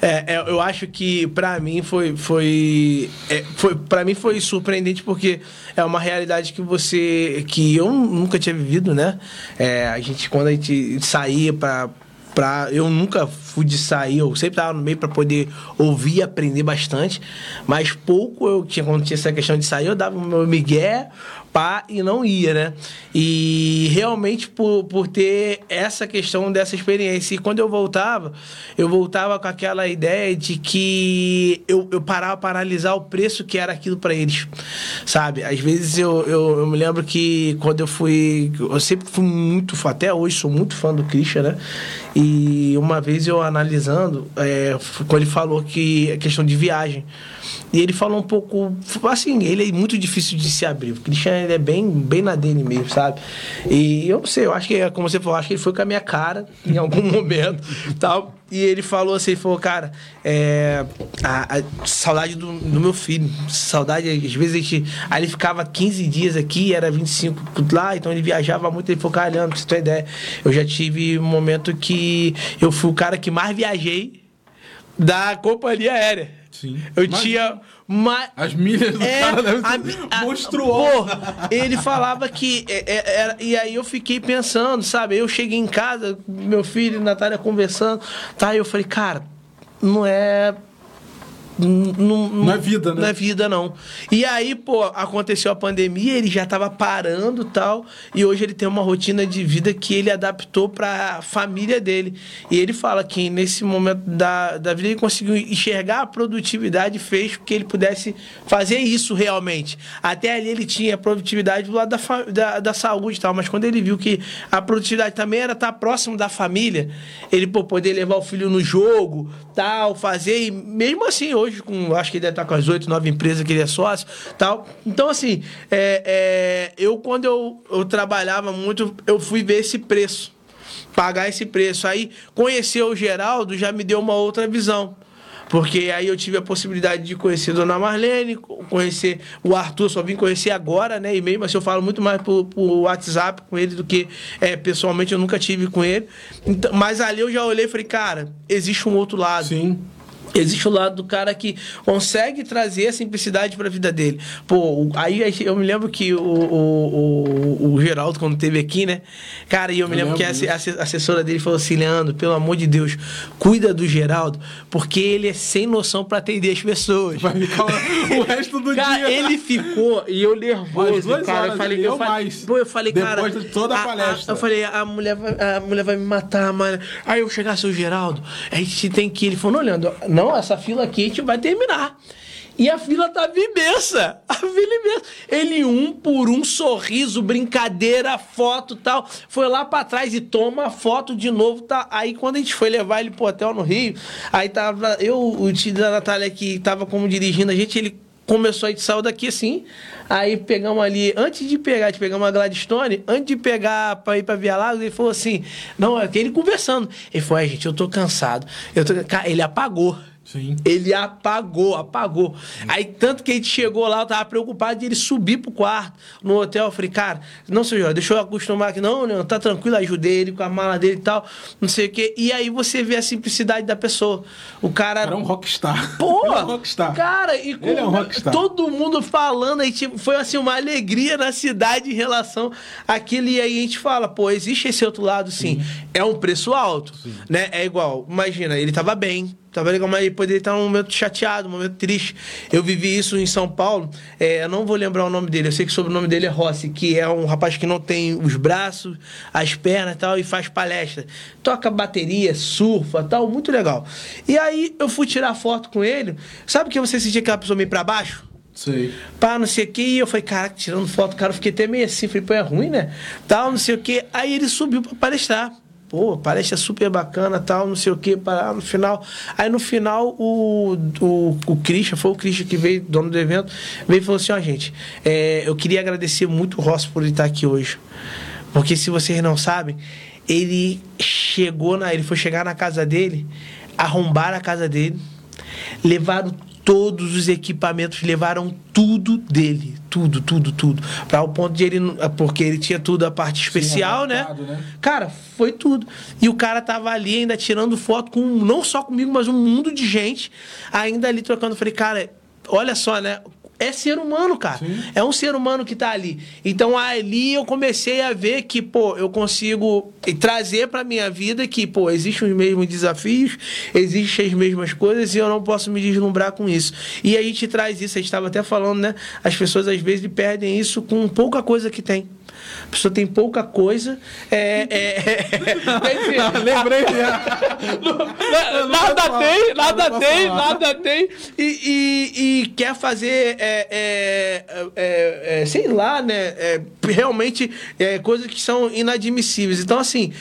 É, é, eu acho que para mim foi foi, é, foi para mim foi surpreendente porque é uma realidade que você que eu nunca tinha vivido, né? É, a gente quando a gente saía para Pra, eu nunca fui de sair, eu sempre estava no meio para poder ouvir e aprender bastante, mas pouco eu tinha, quando tinha essa questão de sair, eu dava o meu migué, pá, e não ia, né? E realmente por, por ter essa questão dessa experiência. E quando eu voltava, eu voltava com aquela ideia de que eu, eu parava para analisar o preço que era aquilo para eles, sabe? Às vezes eu, eu, eu, me lembro que quando eu fui. Eu sempre fui muito até hoje sou muito fã do Christian, né? E uma vez eu analisando, é, quando ele falou que a questão de viagem. E ele falou um pouco, assim, ele é muito difícil de se abrir. O Christian ele é bem, bem na dele mesmo, sabe? E eu não sei, eu acho que, como você falou, acho que ele foi com a minha cara em algum momento tal. E ele falou assim, ele falou, cara, é, a, a saudade do, do, meu filho, saudade, às vezes a gente, aí ele ficava 15 dias aqui, era 25 lá, então ele viajava muito, ele falou, caramba, pra você ter ideia, eu já tive um momento que eu fui o cara que mais viajei da companhia aérea. Sim. Eu Imagina. tinha uma... As milhas do é, cara devem ser monstruosas. ele falava que... É, é, e aí eu fiquei pensando, sabe? Eu cheguei em casa, meu filho e Natália conversando, tá? E eu falei, cara, não é é vida, né? É vida, não. E aí, pô, aconteceu a pandemia, ele já tava parando tal, e hoje ele tem uma rotina de vida que ele adaptou para a família dele. E ele fala que nesse momento da, da vida ele conseguiu enxergar a produtividade fez que ele pudesse fazer isso realmente. Até ali ele tinha produtividade do lado da, da, da saúde e tal, mas quando ele viu que a produtividade também era estar próximo da família, ele, pô, poder levar o filho no jogo, tal, fazer, e mesmo assim, hoje hoje, com, acho que ele deve estar com as oito, nove empresas que ele é sócio tal. Então, assim, é, é, eu quando eu, eu trabalhava muito, eu fui ver esse preço. Pagar esse preço. Aí, conhecer o Geraldo já me deu uma outra visão. Porque aí eu tive a possibilidade de conhecer a Dona Marlene, conhecer o Arthur, só vim conhecer agora, né? E mesmo assim eu falo muito mais por, por WhatsApp com ele do que é, pessoalmente eu nunca tive com ele. Então, mas ali eu já olhei e falei, cara, existe um outro lado. Sim. Existe o lado do cara que consegue trazer a simplicidade para a vida dele. Pô, aí eu me lembro que o, o, o, o Geraldo, quando teve aqui, né? Cara, e eu me eu lembro, lembro que a, a, assessora dele falou assim: Leandro, pelo amor de Deus, cuida do Geraldo, porque ele é sem noção para atender as pessoas. Vai ficar o resto do cara, dia. ele ficou, e eu nervoso, cara. Eu falei, eu falei, mais. Pô, eu falei, Depois cara. Depois de toda a, a palestra. eu falei, a mulher, vai, a mulher vai me matar, mano. Aí eu chegasse o Geraldo, a gente tem que. Ele falou, não, Leandro, não não, essa fila aqui a gente vai terminar. E a fila tava imensa. A fila imensa. Ele, um por um, sorriso, brincadeira, foto tal. Foi lá para trás e toma foto de novo. Tá? Aí quando a gente foi levar ele pro hotel no Rio, aí tava eu, o tio da Natália que tava como dirigindo a gente, ele começou, a gente saiu daqui assim. Aí pegamos ali, antes de pegar, de pegar uma Gladstone, antes de pegar pra ir pra Via Lagos, ele falou assim: não, é ele conversando. Ele falou: é, gente, eu tô cansado. Eu tô... Ele apagou. Sim. Ele apagou, apagou. Sim. Aí, tanto que a gente chegou lá, eu tava preocupado de ele subir pro quarto no hotel. Eu falei, cara, não, senhor, deixa eu acostumar aqui. Não, não, tá tranquilo, ajudei ele com a mala dele e tal, não sei o quê. E aí você vê a simplicidade da pessoa. O cara. Era um rockstar. Pô! Ele é um rockstar. Cara, e com ele é um rockstar. todo mundo falando, aí tipo, foi assim, uma alegria na cidade em relação àquilo. E aí a gente fala, pô, existe esse outro lado, sim. sim. É um preço alto, né? É igual, imagina, ele tava bem Tava legal, mas ele poderia estar num momento chateado, um momento triste. Eu vivi isso em São Paulo. É, eu não vou lembrar o nome dele. Eu sei que o sobrenome dele é Rossi, que é um rapaz que não tem os braços, as pernas e tal, e faz palestra. Toca bateria, surfa tal, muito legal. E aí eu fui tirar foto com ele. Sabe que você sentia aquela pessoa meio pra baixo? Sei. Pá, não sei o que. E eu falei, cara, tirando foto, cara, eu fiquei até meio assim. Falei, pô, é ruim, né? Tal, não sei o que. Aí ele subiu pra palestrar pô, palestra super bacana, tal, não sei o que, para no final. Aí no final o, o, o Christian, foi o Christian que veio, dono do evento, veio e falou assim, ó, oh, gente, é, eu queria agradecer muito o Ross por ele estar aqui hoje. Porque se vocês não sabem, ele chegou na. Ele foi chegar na casa dele, arrombaram a casa dele, levaram todos os equipamentos, levaram tudo dele, tudo, tudo, tudo. Para o ponto de ele, porque ele tinha tudo a parte especial, né? né? Cara, foi tudo. E o cara tava ali ainda tirando foto com não só comigo, mas um mundo de gente ainda ali trocando. Falei, cara, olha só, né? É ser humano, cara. Sim. É um ser humano que tá ali. Então ali eu comecei a ver que, pô, eu consigo trazer pra minha vida que, pô, existem os mesmos desafios, existem as mesmas coisas e eu não posso me deslumbrar com isso. E a gente traz isso, a gente estava até falando, né? As pessoas às vezes perdem isso com pouca coisa que tem. A pessoa tem pouca coisa. É, é, é, ah, lembrei. nada tem, nada tem, nada tem. E, e, e quer fazer, é, é, é, é sei lá, né? realmente coisas que são inadmissíveis. Então, assim,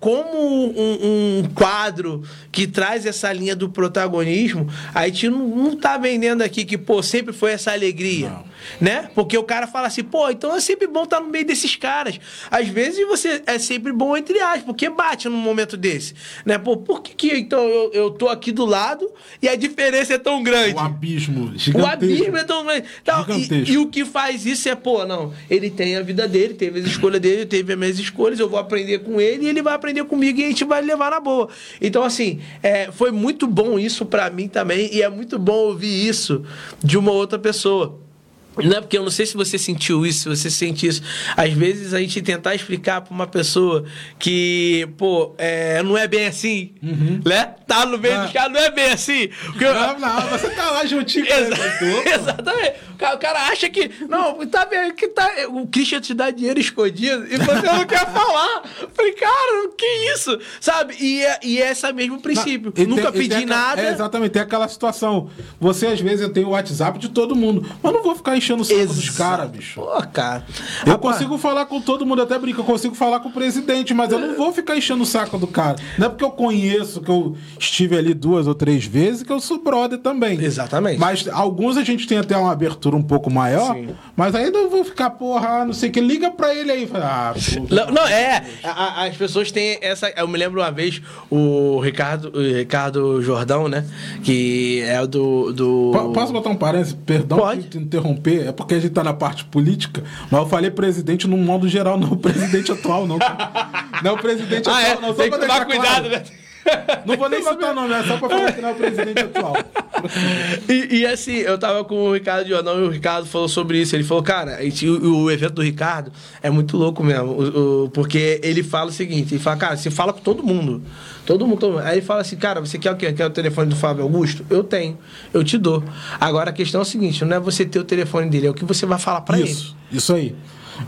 como um, um, quadro que traz essa linha do protagonismo, a gente não, não tá vendendo aqui que, pô, sempre foi essa alegria. Não né? Porque o cara fala assim, pô, então é sempre bom estar no meio desses caras. Às vezes você é sempre bom entre aspas, porque bate num momento desse, né? Pô, por que, que então eu, eu tô aqui do lado e a diferença é tão grande? O abismo gigantesco. O abismo é tão grande. Então, e, e, o que faz isso é, pô, não, ele tem a vida dele, teve as escolhas dele, teve as minhas escolhas, eu vou aprender com ele e ele vai aprender comigo e a gente vai levar na boa. Então, assim, é, foi muito bom isso para mim também e é muito bom ouvir isso de uma outra pessoa. Não é porque eu não sei se você sentiu isso, se você sente isso. Às vezes a gente tentar explicar para uma pessoa que, pô, é, não é bem assim, uhum. né? Tá no meio ah. dos caras, não é bem assim. Porque não, não, você tá lá juntinho com ele. Exatamente. O cara acha que, não, tá vendo que tá, o Christian te dá dinheiro escondido e você não quer falar. Eu falei, cara, que isso? Sabe? E é, e é esse mesmo princípio. Não, Nunca tem, pedi nada. É, exatamente, tem aquela situação. Você, às vezes, eu tenho o WhatsApp de todo mundo, mas não vou ficar enchendo o saco Exato. dos caras, bicho. Pô, cara. Eu Rapaz. consigo falar com todo mundo, até brinco, eu consigo falar com o presidente, mas eu não vou ficar enchendo o saco do cara. Não é porque eu conheço, que eu estive ali duas ou três vezes, que eu sou brother também. Exatamente. Mas alguns a gente tem até uma abertura um pouco maior, Sim. mas ainda eu vou ficar, porra, não sei o que, liga pra ele aí. Ah, não, não, é. A, as pessoas têm essa. Eu me lembro uma vez o Ricardo, o Ricardo Jordão, né? Que é o do. do... Posso botar um parênteses? Perdão Pode. te interromper. É porque a gente tá na parte política, mas eu falei presidente no modo geral, não o presidente atual, não. Não o presidente ah, atual, é? não. Só Tem que tomar cuidado, claro. né? Não vou nem citar o nome, é só pra falar que não é o presidente atual. E, e, assim, eu tava com o Ricardo Jornal e o Ricardo falou sobre isso. Ele falou, cara, o, o evento do Ricardo é muito louco mesmo. O, o, porque ele fala o seguinte: ele fala, cara, você fala com todo mundo. Todo mundo, todo mundo. Aí ele fala assim, cara, você quer o quê? Quer o telefone do Fábio Augusto? Eu tenho, eu te dou. Agora a questão é o seguinte: não é você ter o telefone dele, é o que você vai falar para ele. Isso, isso aí.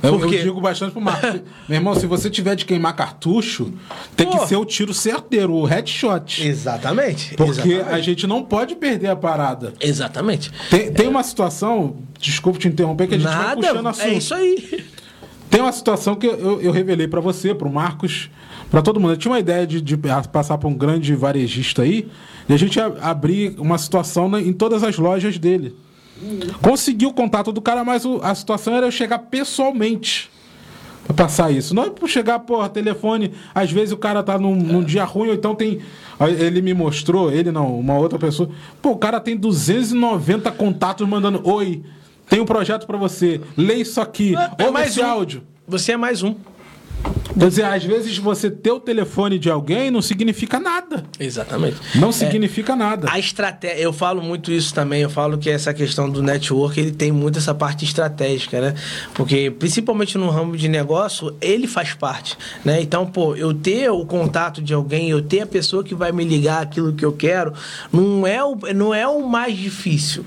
Eu, eu, digo bastante pro Marcos. Meu irmão, se você tiver de queimar cartucho, tem que ser o tiro certeiro, o headshot. Exatamente. Porque exatamente. a gente não pode perder a parada. Exatamente. Tem, tem é. uma situação, desculpa te interromper, que a gente Nada, vai puxando assunto. É isso aí. Tem uma situação que eu, eu revelei para você, pro Marcos, para todo mundo. Eu tinha uma ideia de, de passar para um grande varejista aí e a gente abrir uma situação em todas as lojas dele. Consegui o contato do cara, mas o, a situação era eu chegar pessoalmente pra passar isso. Não é por chegar, porra, telefone. Às vezes o cara tá num, num, dia ruim, ou então tem. Ele me mostrou, ele não, uma outra pessoa. Pô, o cara tem 290 contatos mandando: Oi, tem um projeto para você, lê isso aqui, é, ouve esse um. áudio. Você é mais um. Quer dizer, às vezes você ter o telefone de alguém não significa nada. Exatamente. Não significa é, nada. A estratégia, eu falo muito isso também, eu falo que essa questão do network, ele tem muito essa parte estratégica, né? Porque principalmente no ramo de negócio, ele faz parte, né? Então, pô, eu ter o contato de alguém, eu ter a pessoa que vai me ligar aquilo que eu quero, não é o, não é o mais difícil.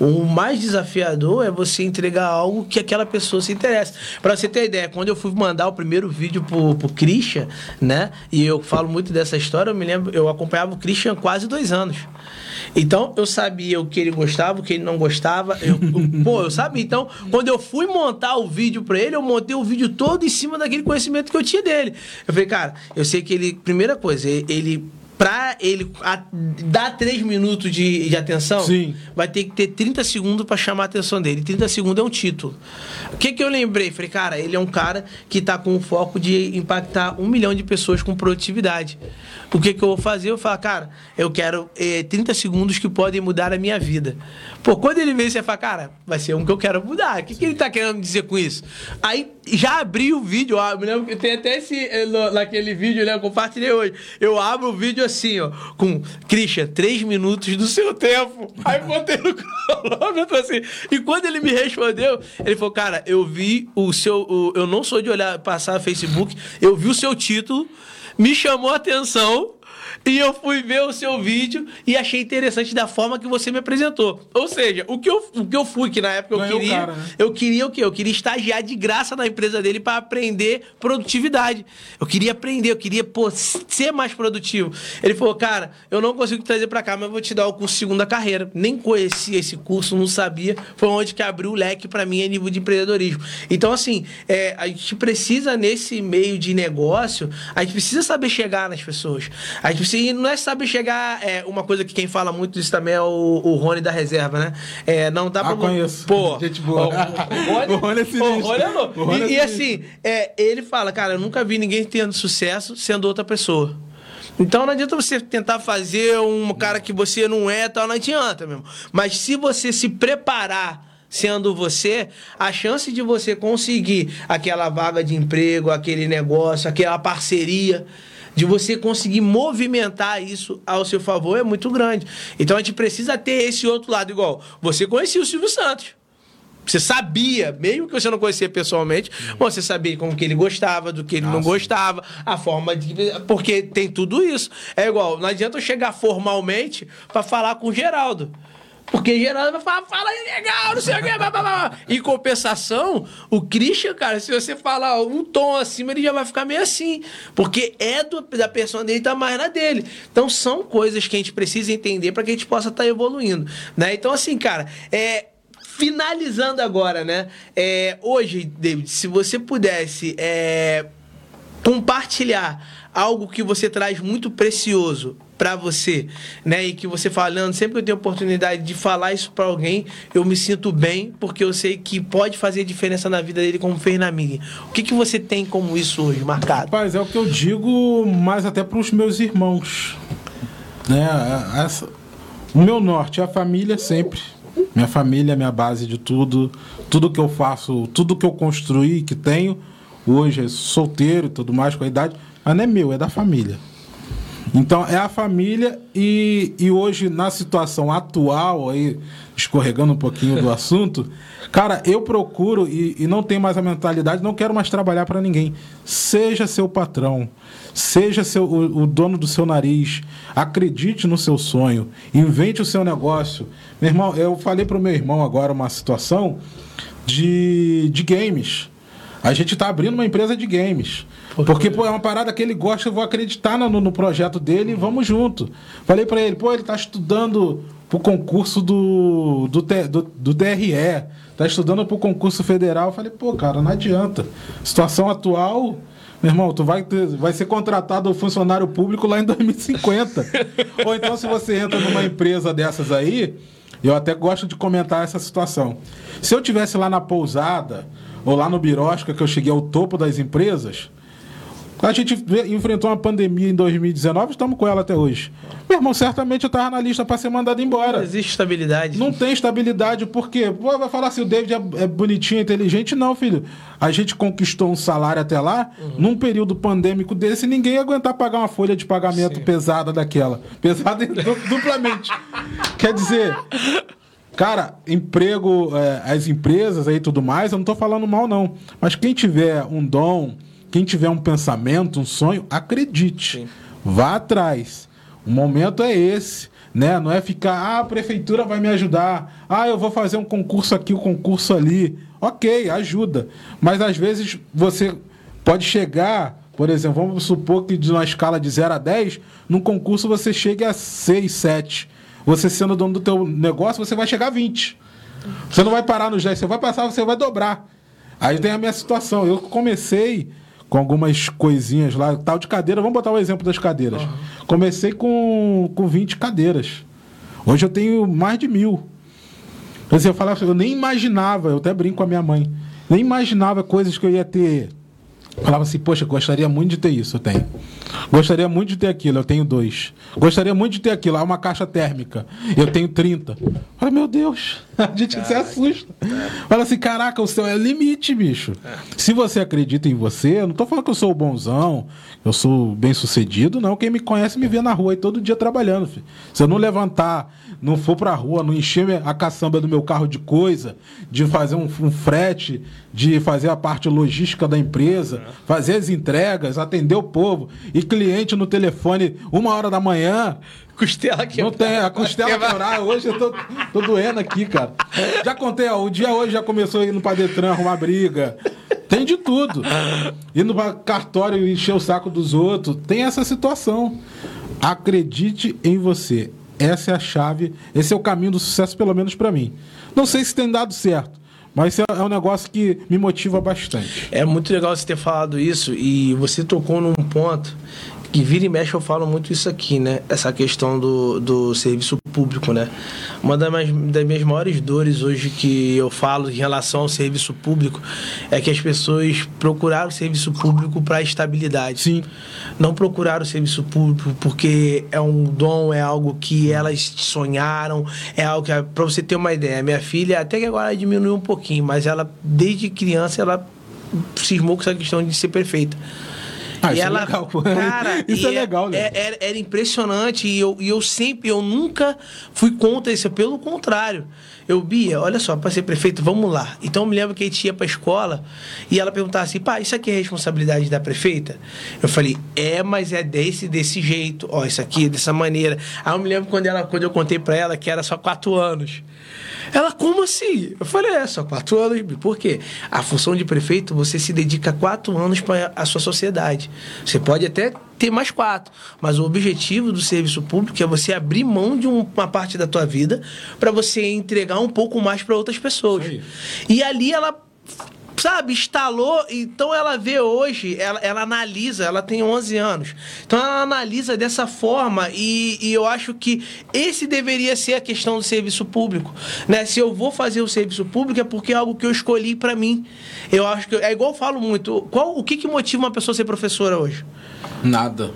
O mais desafiador é você entregar algo que aquela pessoa se interessa. Para você ter ideia, quando eu fui mandar o primeiro vídeo pro, pro Christian, né? E eu falo muito dessa história, eu me lembro, eu acompanhava o Christian quase dois anos. Então, eu sabia o que ele gostava, o que ele não gostava. Eu, pô, eu sabia. Então, quando eu fui montar o vídeo para ele, eu montei o vídeo todo em cima daquele conhecimento que eu tinha dele. Eu falei, cara, eu sei que ele. Primeira coisa, ele pra ele a, dar 3 minutos de, de atenção, Sim. vai ter que ter 30 segundos pra chamar a atenção dele. 30 segundos é um título. O que que eu lembrei? Falei, cara, ele é um cara que tá com o foco de impactar um milhão de pessoas com produtividade. O que que eu vou fazer? Eu falo, cara, eu quero eh, 30 segundos que podem mudar a minha vida. Pô, quando ele vê, você fala, cara, vai ser um que eu quero mudar. O que, que ele tá querendo dizer com isso? Aí já abri o vídeo, ó, me lembro que tem até esse, eh, naquele vídeo, né? Eu compartilhei hoje. Eu abro o vídeo assim, ó, com Christian, três minutos do seu tempo. Aí botei no cronômetro assim. E quando ele me respondeu, ele falou, cara, eu vi o seu. o- eu não sou de olhar, passar Facebook, eu vi o seu título, me chamou a atenção. E eu fui ver o seu vídeo e achei interessante da forma que você me apresentou. Ou seja, o que eu, o que eu fui, que na época eu Ganhou queria. cara, né? Eu queria o quê? Eu queria estagiar de graça na empresa dele para aprender produtividade. Eu queria aprender, eu queria pô, ser mais produtivo. Ele falou, cara, eu não consigo te trazer para cá, mas eu vou te dar o curso segunda carreira. Nem conhecia esse curso, não sabia. Foi onde que abriu o leque para mim a nível de empreendedorismo. Então, assim, é, a gente precisa, nesse meio de negócio, a gente precisa saber chegar nas pessoas. A gente precisa, e não é saber chegar. É, uma coisa que quem fala muito disso também é o, o Rony da reserva, né? É, não dá Ah, pra. conheço. Pô, Gente boa. o- o- o Rony- Rony é sinistro. o Rony é louco. O Rony é E, e sinistro. assim, é, ele fala, cara, eu nunca vi ninguém tendo sucesso sendo outra pessoa. Então não adianta você tentar fazer um cara que você não é, tal, não adianta, mesmo. Mas se você se preparar sendo você, a chance de você conseguir aquela vaga de emprego, aquele negócio, aquela parceria, de você conseguir movimentar isso ao seu favor é muito grande. Então a gente precisa ter esse outro lado igual. Você conhecia o Silvio Santos. Você sabia, mesmo que você não conhecia pessoalmente, você sabia como que ele gostava, do que ele não Nossa. gostava, a forma de. Porque tem tudo isso. É igual, não adianta eu chegar formalmente pra falar com o Geraldo. Porque Geraldo vai falar, fala legal, não sei o quê, blá, blá, blá. Em compensação, o Christian, cara, se você falar um tom acima, ele já vai ficar meio assim. Porque é do- da pessoa dele, tá mais na dele. Então são coisas que a gente precisa entender para que a gente possa estar evoluindo. Né? Então, assim, cara, é. Finalizando agora, né? É, hoje, David, se você pudesse é, compartilhar algo que você traz muito precioso para você, né? E que você falando, sempre que eu tenho oportunidade de falar isso para alguém, eu me sinto bem, porque eu sei que pode fazer diferença na vida dele como fez na minha. O que, que você tem como isso hoje marcado? Rapaz, é o que eu digo mais até para os meus irmãos. Né? Essa- o meu norte é a família sempre. Minha família é minha base de tudo. Tudo que eu faço, tudo que eu construí, que tenho, hoje é solteiro e tudo mais com a idade, mas não é meu, é da família. Então é a família e, e hoje na situação atual aí escorregando um pouquinho do assunto, cara, eu procuro e, e não tenho mais a mentalidade, não quero mais trabalhar para ninguém. Seja seu patrão, seja seu, o, o dono do seu nariz, acredite no seu sonho, invente o seu negócio. Meu irmão, eu falei pro meu irmão agora uma situação de, de games. A gente tá abrindo uma empresa de games. Porque, pô, é uma parada que ele gosta, eu vou acreditar no, no projeto dele e vamos junto. Falei pra ele, pô, ele tá estudando pro concurso do, do, do, do TRE, tá estudando pro concurso federal. Eu falei, pô, cara, não adianta. Situação atual, meu irmão, tu vai, ter- vai ser contratado funcionário público lá em 2050. Ou então, se você entra numa empresa dessas aí, eu até gosto de comentar essa situação. Se eu tivesse lá na pousada ou lá no Birosca, que eu cheguei ao topo das empresas, a gente enfrentou uma pandemia em 2019, estamos com ela até hoje. Meu irmão, certamente eu estava na lista para ser mandado Não embora. existe estabilidade. Não tem estabilidade, porque pô, vai falar se o David é, é bonitinho, inteligente. Não, filho. A gente conquistou um salário até lá, num período pandêmico desse, ninguém ia aguentar pagar uma folha de pagamento pesada daquela. Pesada du- duplamente. Quer dizer, cara, emprego, é, as empresas aí e tudo mais, eu não tô falando mal, não. Mas quem tiver um dom, quem tiver um pensamento, um sonho, acredite. Sim. Vá atrás. O momento é esse, né? Não é ficar, ah, a prefeitura vai me ajudar. Ah, eu vou fazer um concurso aqui, um concurso ali. OK, ajuda. Mas às vezes você pode chegar, por exemplo, vamos supor que de uma escala de 0 a 10, num concurso você chegue a 6, 7. Você sendo dono do teu negócio, você vai chegar a 20. Você não vai parar nos 10, você vai passar, você vai dobrar. Aí tem a minha situação. Eu comecei com algumas coisinhas lá, tal de cadeira. Vamos botar o exemplo das cadeiras. Uhum. Comecei com, com 20 cadeiras. Hoje eu tenho mais de mil. Assim, eu, falava, eu nem imaginava, eu até brinco com a minha mãe, nem imaginava coisas que eu ia ter. Falava assim, poxa, gostaria muito de ter isso, eu tenho. Gostaria muito de ter aquilo, eu tenho dois. Gostaria muito de ter aquilo, há uma caixa térmica, eu tenho 30. Fala, meu Deus, a gente Caraca. se assusta. Fala assim, caraca, o céu é limite, bicho. Se você acredita em você, eu não tô falando que eu sou o bonzão, eu sou bem sucedido, não. Quem me conhece me vê na rua aí todo dia trabalhando, filho. Se eu não levantar, não for pra rua, não encher a caçamba do meu carro de coisa, de fazer um, um frete, de fazer a parte logística da empresa, é. fazer as entregas, atender o povo e cliente no telefone uma hora da manhã. Costela que Não tem, a costela quebrar. Hoje eu tô, tô doendo aqui, cara. Já contei, ó, o dia hoje já começou indo pra Detran arrumar briga. Tem de tudo. Indo pra cartório e encher o saco dos outros. Tem essa situação. Acredite em você. Essa é a chave, esse é o caminho do sucesso, pelo menos para mim. Não sei se tem dado certo. Mas é um negócio que me motiva bastante. É muito legal você ter falado isso e você tocou num ponto que vira e mexe eu falo muito isso aqui, né? Essa questão do, do serviço público, né? Uma das, mais, das minhas maiores dores hoje que eu falo em relação ao serviço público é que as pessoas procuraram o serviço público para estabilidade. Sim. Não procuraram o serviço público porque é um dom, é algo que elas sonharam, é algo que, para você ter uma ideia, minha filha, até que agora diminuiu um pouquinho, mas ela, desde criança, ela cismou com essa questão de ser perfeita. Ah, e isso é ela, é legal. Cara, isso é, é legal, né? Era, era, impressionante e eu, e eu sempre, eu nunca fui contra isso, pelo contrário. Eu, Bia, olha só, para ser prefeito, vamos lá. Então eu me lembro que a gente ia para a escola e ela perguntava assim: pá, isso aqui é responsabilidade da prefeita? Eu falei: é, mas é desse, desse jeito. Ó, isso aqui é dessa maneira. Aí eu me lembro quando, ela, quando eu contei para ela que era só quatro anos. Ela, como assim? Eu falei, é, só quatro anos. Por quê? A função de prefeito, você se dedica quatro anos para a sua sociedade. Você pode até ter mais quatro, mas o objetivo do serviço público é você abrir mão de uma parte da tua vida para você entregar um pouco mais para outras pessoas. E ali ela sabe, instalou. Então ela vê hoje, ela, ela analisa, ela tem 11 anos. Então ela analisa dessa forma e, e, eu acho que esse deveria ser a questão do serviço público. Né? Se eu vou fazer o serviço público é porque é algo que eu escolhi para mim. Eu acho que é igual eu falo muito. Qual, o que, que motiva uma pessoa a ser professora hoje? Nada.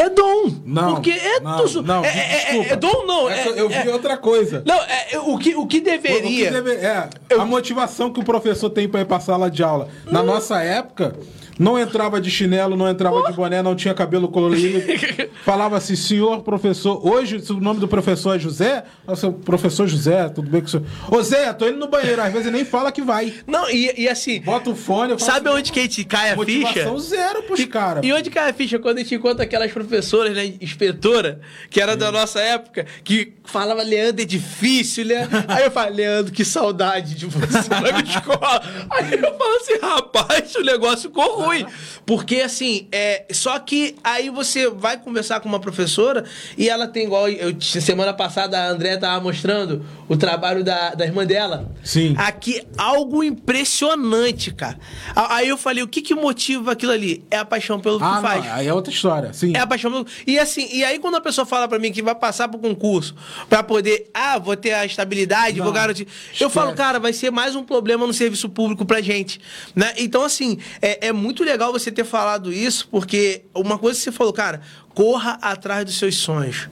É dom. Não. Porque é. Não, não, é, é, é, é dom, não. É, eu vi é- outra coisa. Não, é, o, que, o que deveria. O que deve, é, eu... a motivação que o professor tem para ir para sala de aula. Na hum. nossa época, não entrava de chinelo, não entrava de boné, não tinha cabelo colorido. Falava assim, senhor professor. Hoje, o nome do professor é José, nossa, professor José, tudo bem com o senhor. Ô Zé, tô indo no banheiro, às vezes nem fala que vai. Não, e, e assim. Bota o fone. Sabe assim, onde que a gente cai a motivação ficha? zero pros caras. E onde cai a ficha? Quando a gente encontra aquelas professoras, né? Inspetora, que era Sim. da nossa época, que falava, Leandro, é difícil, né? Aí eu falo, Leandro, que saudade de você na escola. Aí eu falo assim, rapaz, o negócio ficou ruim. Porque, assim, é, só que aí você vai conversar com uma professora e ela tem igual. Eu, semana passada a André tava mostrando o trabalho da, da irmã dela. Sim. Aqui, algo impressionante, cara. Aí eu falei, o que que motiva aquilo ali? É a paixão pelo ah, que faz. Não, aí é outra história, sim. É a paixão pelo... E assim, e aí quando a pessoa fala para mim que vai passar pro concurso para poder, ah, vou ter a estabilidade, não, vou garantir. Esquece. Eu falo, cara, vai ser mais um problema no serviço público pra gente, né? Então, assim, é, é muito legal você ter falado isso, porque uma coisa que você falou, cara, corra atrás dos seus sonhos.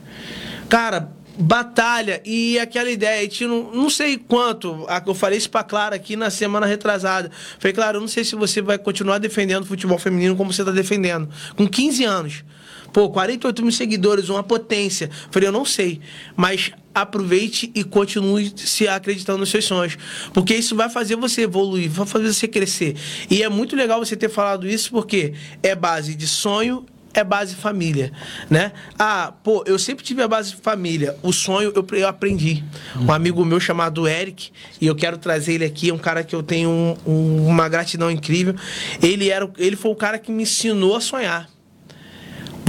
Cara, batalha e aquela ideia, e não, não sei quanto, eu falei isso pra Clara aqui na semana retrasada. Falei, Clara, eu não sei se você vai continuar defendendo o futebol feminino como você está defendendo. Com 15 anos. Pô, 48 mil seguidores, uma potência. Falei, eu não sei. Mas aproveite e continue se acreditando nos seus sonhos. Porque isso vai fazer você evoluir, vai fazer você crescer. E é muito legal você ter falado isso, porque é base de sonho é base família, né? Ah, pô, eu sempre tive a base família. O sonho eu, eu aprendi. Um amigo meu chamado Eric, e eu quero trazer ele aqui, é um cara que eu tenho um, um, uma gratidão incrível. Ele era, ele foi o cara que me ensinou a sonhar.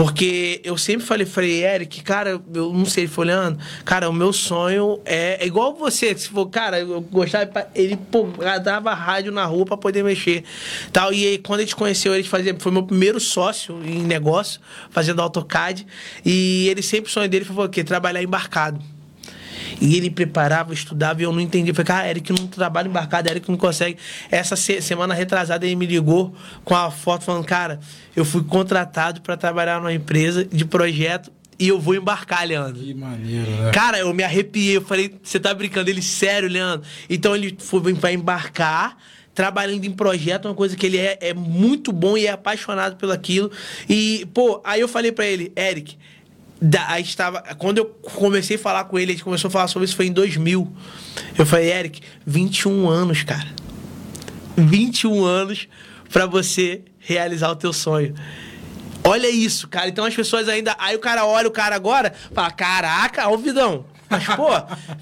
Porque eu sempre falei, falei, Eric, cara, eu não sei, ele foi olhando, cara, o meu sonho é, é igual você, se for, cara, eu gostava, ele pô, dava rádio na rua para poder mexer. Tal, e aí, quando a gente conheceu, ele fazia, foi meu primeiro sócio em negócio, fazendo AutoCAD, e ele sempre, o sonho dele foi o quê? Trabalhar embarcado. E ele preparava, estudava e eu não entendi. Eu falei, cara, Eric não trabalha embarcado, Eric não consegue. Essa se semana retrasada ele me ligou com a foto falando, cara, eu fui contratado para trabalhar numa empresa de projeto e eu vou embarcar, Leandro. Que maneiro, né? Cara, eu me arrepiei. Eu falei, você tá brincando? Ele, sério, Leandro? Então ele foi, vai embarcar trabalhando em projeto, uma coisa que ele é, é muito bom e é apaixonado pelo aquilo. E, pô, aí eu falei para ele, Eric, da, aí estava, quando eu comecei a falar com ele, a gente começou a falar sobre isso, foi em 2000. Eu falei, Eric, 21 anos, cara. 21 anos para você realizar o teu sonho. Olha isso, cara. Então as pessoas ainda. Aí o cara olha o cara agora, fala: Caraca, ó, vidão. Mas, pô,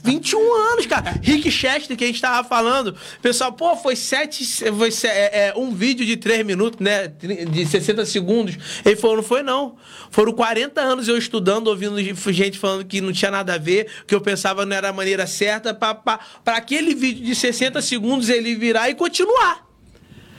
21 anos, cara. Rick Chester, que a gente tava falando. Pessoal, pô, foi sete. Foi é, é, um vídeo de 3 minutos, né? De 60 segundos. Ele falou, não foi não. Foram 40 anos eu estudando, ouvindo gente falando que não tinha nada a ver, que eu pensava não era a maneira certa, para aquele vídeo de 60 segundos ele virar e continuar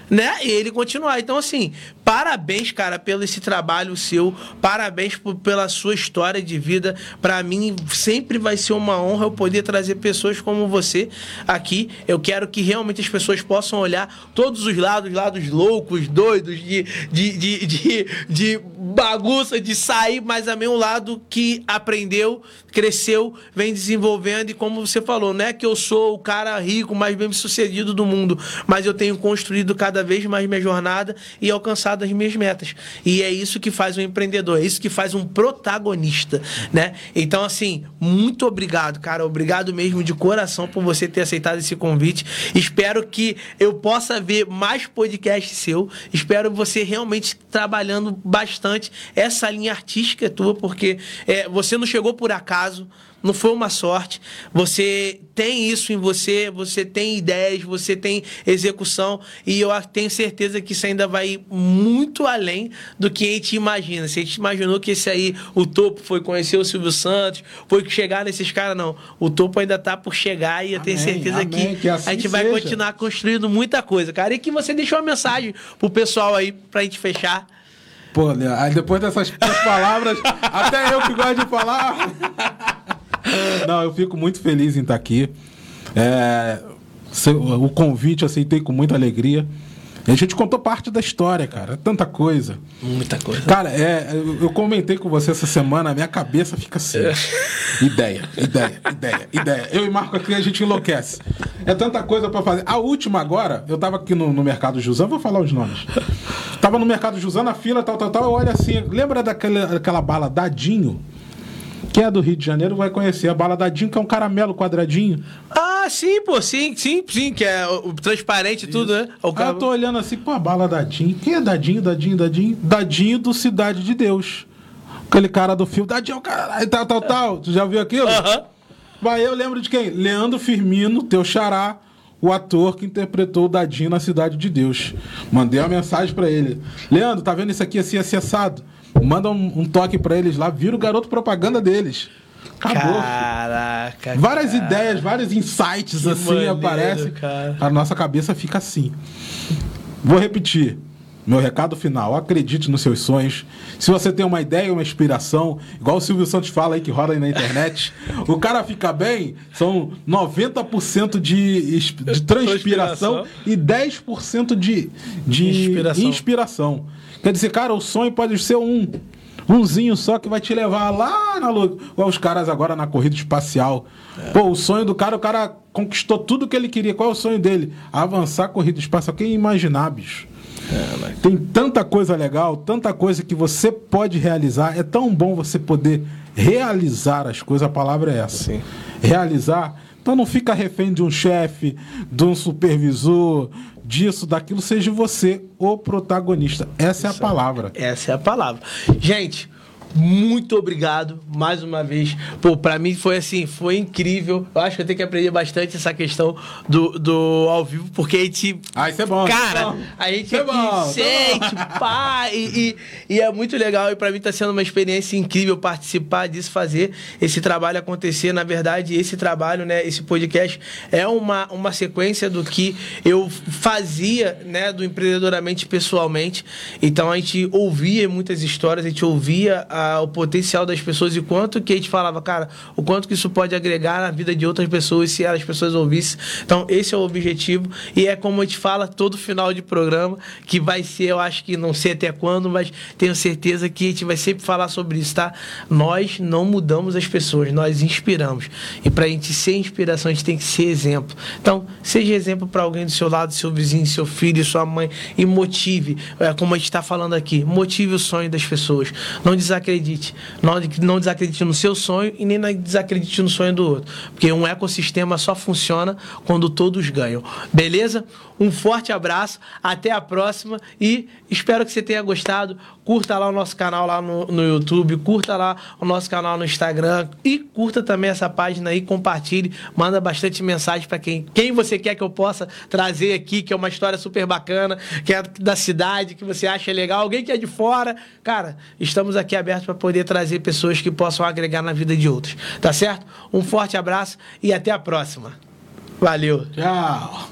né? E ele continuar. Então, assim, parabéns, cara, pelo esse trabalho seu. Parabéns por, pela sua história de vida. Para mim, sempre vai ser uma honra eu poder trazer pessoas como você aqui. Eu quero que realmente as pessoas possam olhar todos os lados, lados loucos, doidos, de, de, de, de, de bagunça, de sair, mas também um lado que aprendeu, cresceu, vem desenvolvendo. E como você falou, não é que eu sou o cara rico, mais bem sucedido do mundo, mas eu tenho construído cada cada vez mais minha jornada e alcançado as minhas metas. E é isso que faz um empreendedor, é isso que faz um protagonista, né? Então, assim, muito obrigado, cara. Obrigado mesmo de coração por você ter aceitado esse convite. Espero que eu possa ver mais podcasts seu. Espero você realmente trabalhando bastante essa linha artística tua, porque é, você não chegou por acaso não foi uma sorte. Você tem isso em você, você tem ideias, você tem execução e eu tenho certeza que isso ainda vai muito além do que a gente imagina. Se a gente imaginou que esse aí, o topo foi conhecer o Silvio Santos, foi chegar nesses caras, não. O topo ainda tá por chegar e eu tenho certeza amém, que, que assim a gente vai continuar construindo muita coisa, cara. E que você deixou uma mensagem pro pessoal aí pra gente fechar. Pô, aí depois dessas palavras, até eu que gosto de falar. Não, eu fico muito feliz em estar aqui. É, o convite eu aceitei com muita alegria. A gente contou parte da história, cara. Tanta coisa. Muita coisa. Cara, é, eu comentei com você essa semana, a minha cabeça fica assim. É. Ideia, ideia, ideia, ideia. Eu e Marco aqui, a gente enlouquece. É tanta coisa para fazer. A última agora, eu tava aqui no, no Mercado Jusão, vou falar os nomes. Tava no Mercado Jusão, na fila, tal, tal, tal. Eu olho assim, lembra daquela, daquela bala Dadinho? Quem é do Rio de Janeiro vai conhecer a bala Dadinho, que é um caramelo quadradinho. Ah, sim, pô, sim, sim, sim, que é o transparente e tudo, né? O cara... eu tô olhando assim, pô, a bala Dadinho. Quem é Dadinho, Dadinho, Dadinho? Dadinho do Cidade de Deus. Aquele cara do filme, Dadinho, é cara, tal, tal, tal. Tu já viu aquilo? Aham. Uh -huh. Vai, eu lembro de quem? Leandro Firmino, teu xará, o ator que interpretou o Dadinho na Cidade de Deus. Mandei uma mensagem para ele. Leandro, tá vendo isso aqui assim, acessado? Manda um, um toque para eles lá, vira o garoto propaganda deles. Acabou. Caraca. Várias cara. ideias, vários insights que assim maneiro, aparecem. Cara. A nossa cabeça fica assim. Vou repetir. Meu recado final, acredite nos seus sonhos. Se você tem uma ideia, uma inspiração, igual o Silvio Santos fala aí que roda aí na internet, o cara fica bem, são 90% de, de transpiração e 10% de, de inspiração. inspiração. Quer dizer, cara, o sonho pode ser um. Umzinho só que vai te levar lá na lua. Igual os caras agora na corrida espacial. É. Pô, o sonho do cara, o cara conquistou tudo que ele queria. Qual é o sonho dele? Avançar a corrida espacial. Quem imaginar, bicho? É, Tem tanta coisa legal, tanta coisa que você pode realizar. É tão bom você poder realizar as coisas. A palavra é essa. Sim. Realizar. Então não fica refém de um chefe, de um supervisor, disso, daquilo, seja você o protagonista. Essa é a palavra. Essa é a palavra. Gente, muito obrigado mais uma vez. Pô, pra mim foi assim, foi incrível. Eu acho que eu tenho que aprender bastante essa questão do, do ao vivo, porque a gente. Ah, isso é bom. Cara, a gente é bom, sente, pá, e, e, e, é muito legal. E pra mim tá sendo uma experiência incrível participar disso, fazer esse trabalho acontecer. Na verdade, esse trabalho, né, esse podcast é uma, uma sequência do que eu fazia, né, do empreendedoramente pessoalmente. Então a gente ouvia muitas histórias, a gente ouvia a, o potencial das pessoas e quanto que a gente falava, cara, o quanto que isso pode agregar na vida de outras pessoas se as pessoas ouvissem. Então, esse é o objetivo e é como a gente fala todo final de programa, que vai ser, eu acho que não sei até quando, mas tenho certeza que a gente vai sempre falar sobre isso, tá? Nós não mudamos as pessoas, nós inspiramos. E para a gente ser inspiração, a gente tem que ser exemplo. Então, seja exemplo para alguém do seu lado, seu vizinho, seu filho, sua mãe, e motive, é, como a gente está falando aqui, motive o sonho das pessoas. Não desacredite desacredite. Não, não desacredite no seu sonho e nem desacredite no sonho do outro. Porque um ecossistema só funciona quando todos ganham. Beleza? Um forte abraço, até a próxima e espero que você tenha gostado. Curta lá o nosso canal lá no, no YouTube, curta lá o nosso canal no Instagram e curta também essa página aí, compartilhe, manda bastante mensagem para quem, quem você quer que eu possa trazer aqui, que é uma história super bacana, que é da cidade, que você acha legal, alguém que é de fora. Cara, estamos aqui para poder trazer pessoas que possam agregar na vida de outros. Tá certo? Um forte abraço e até a próxima. Valeu. Tchau.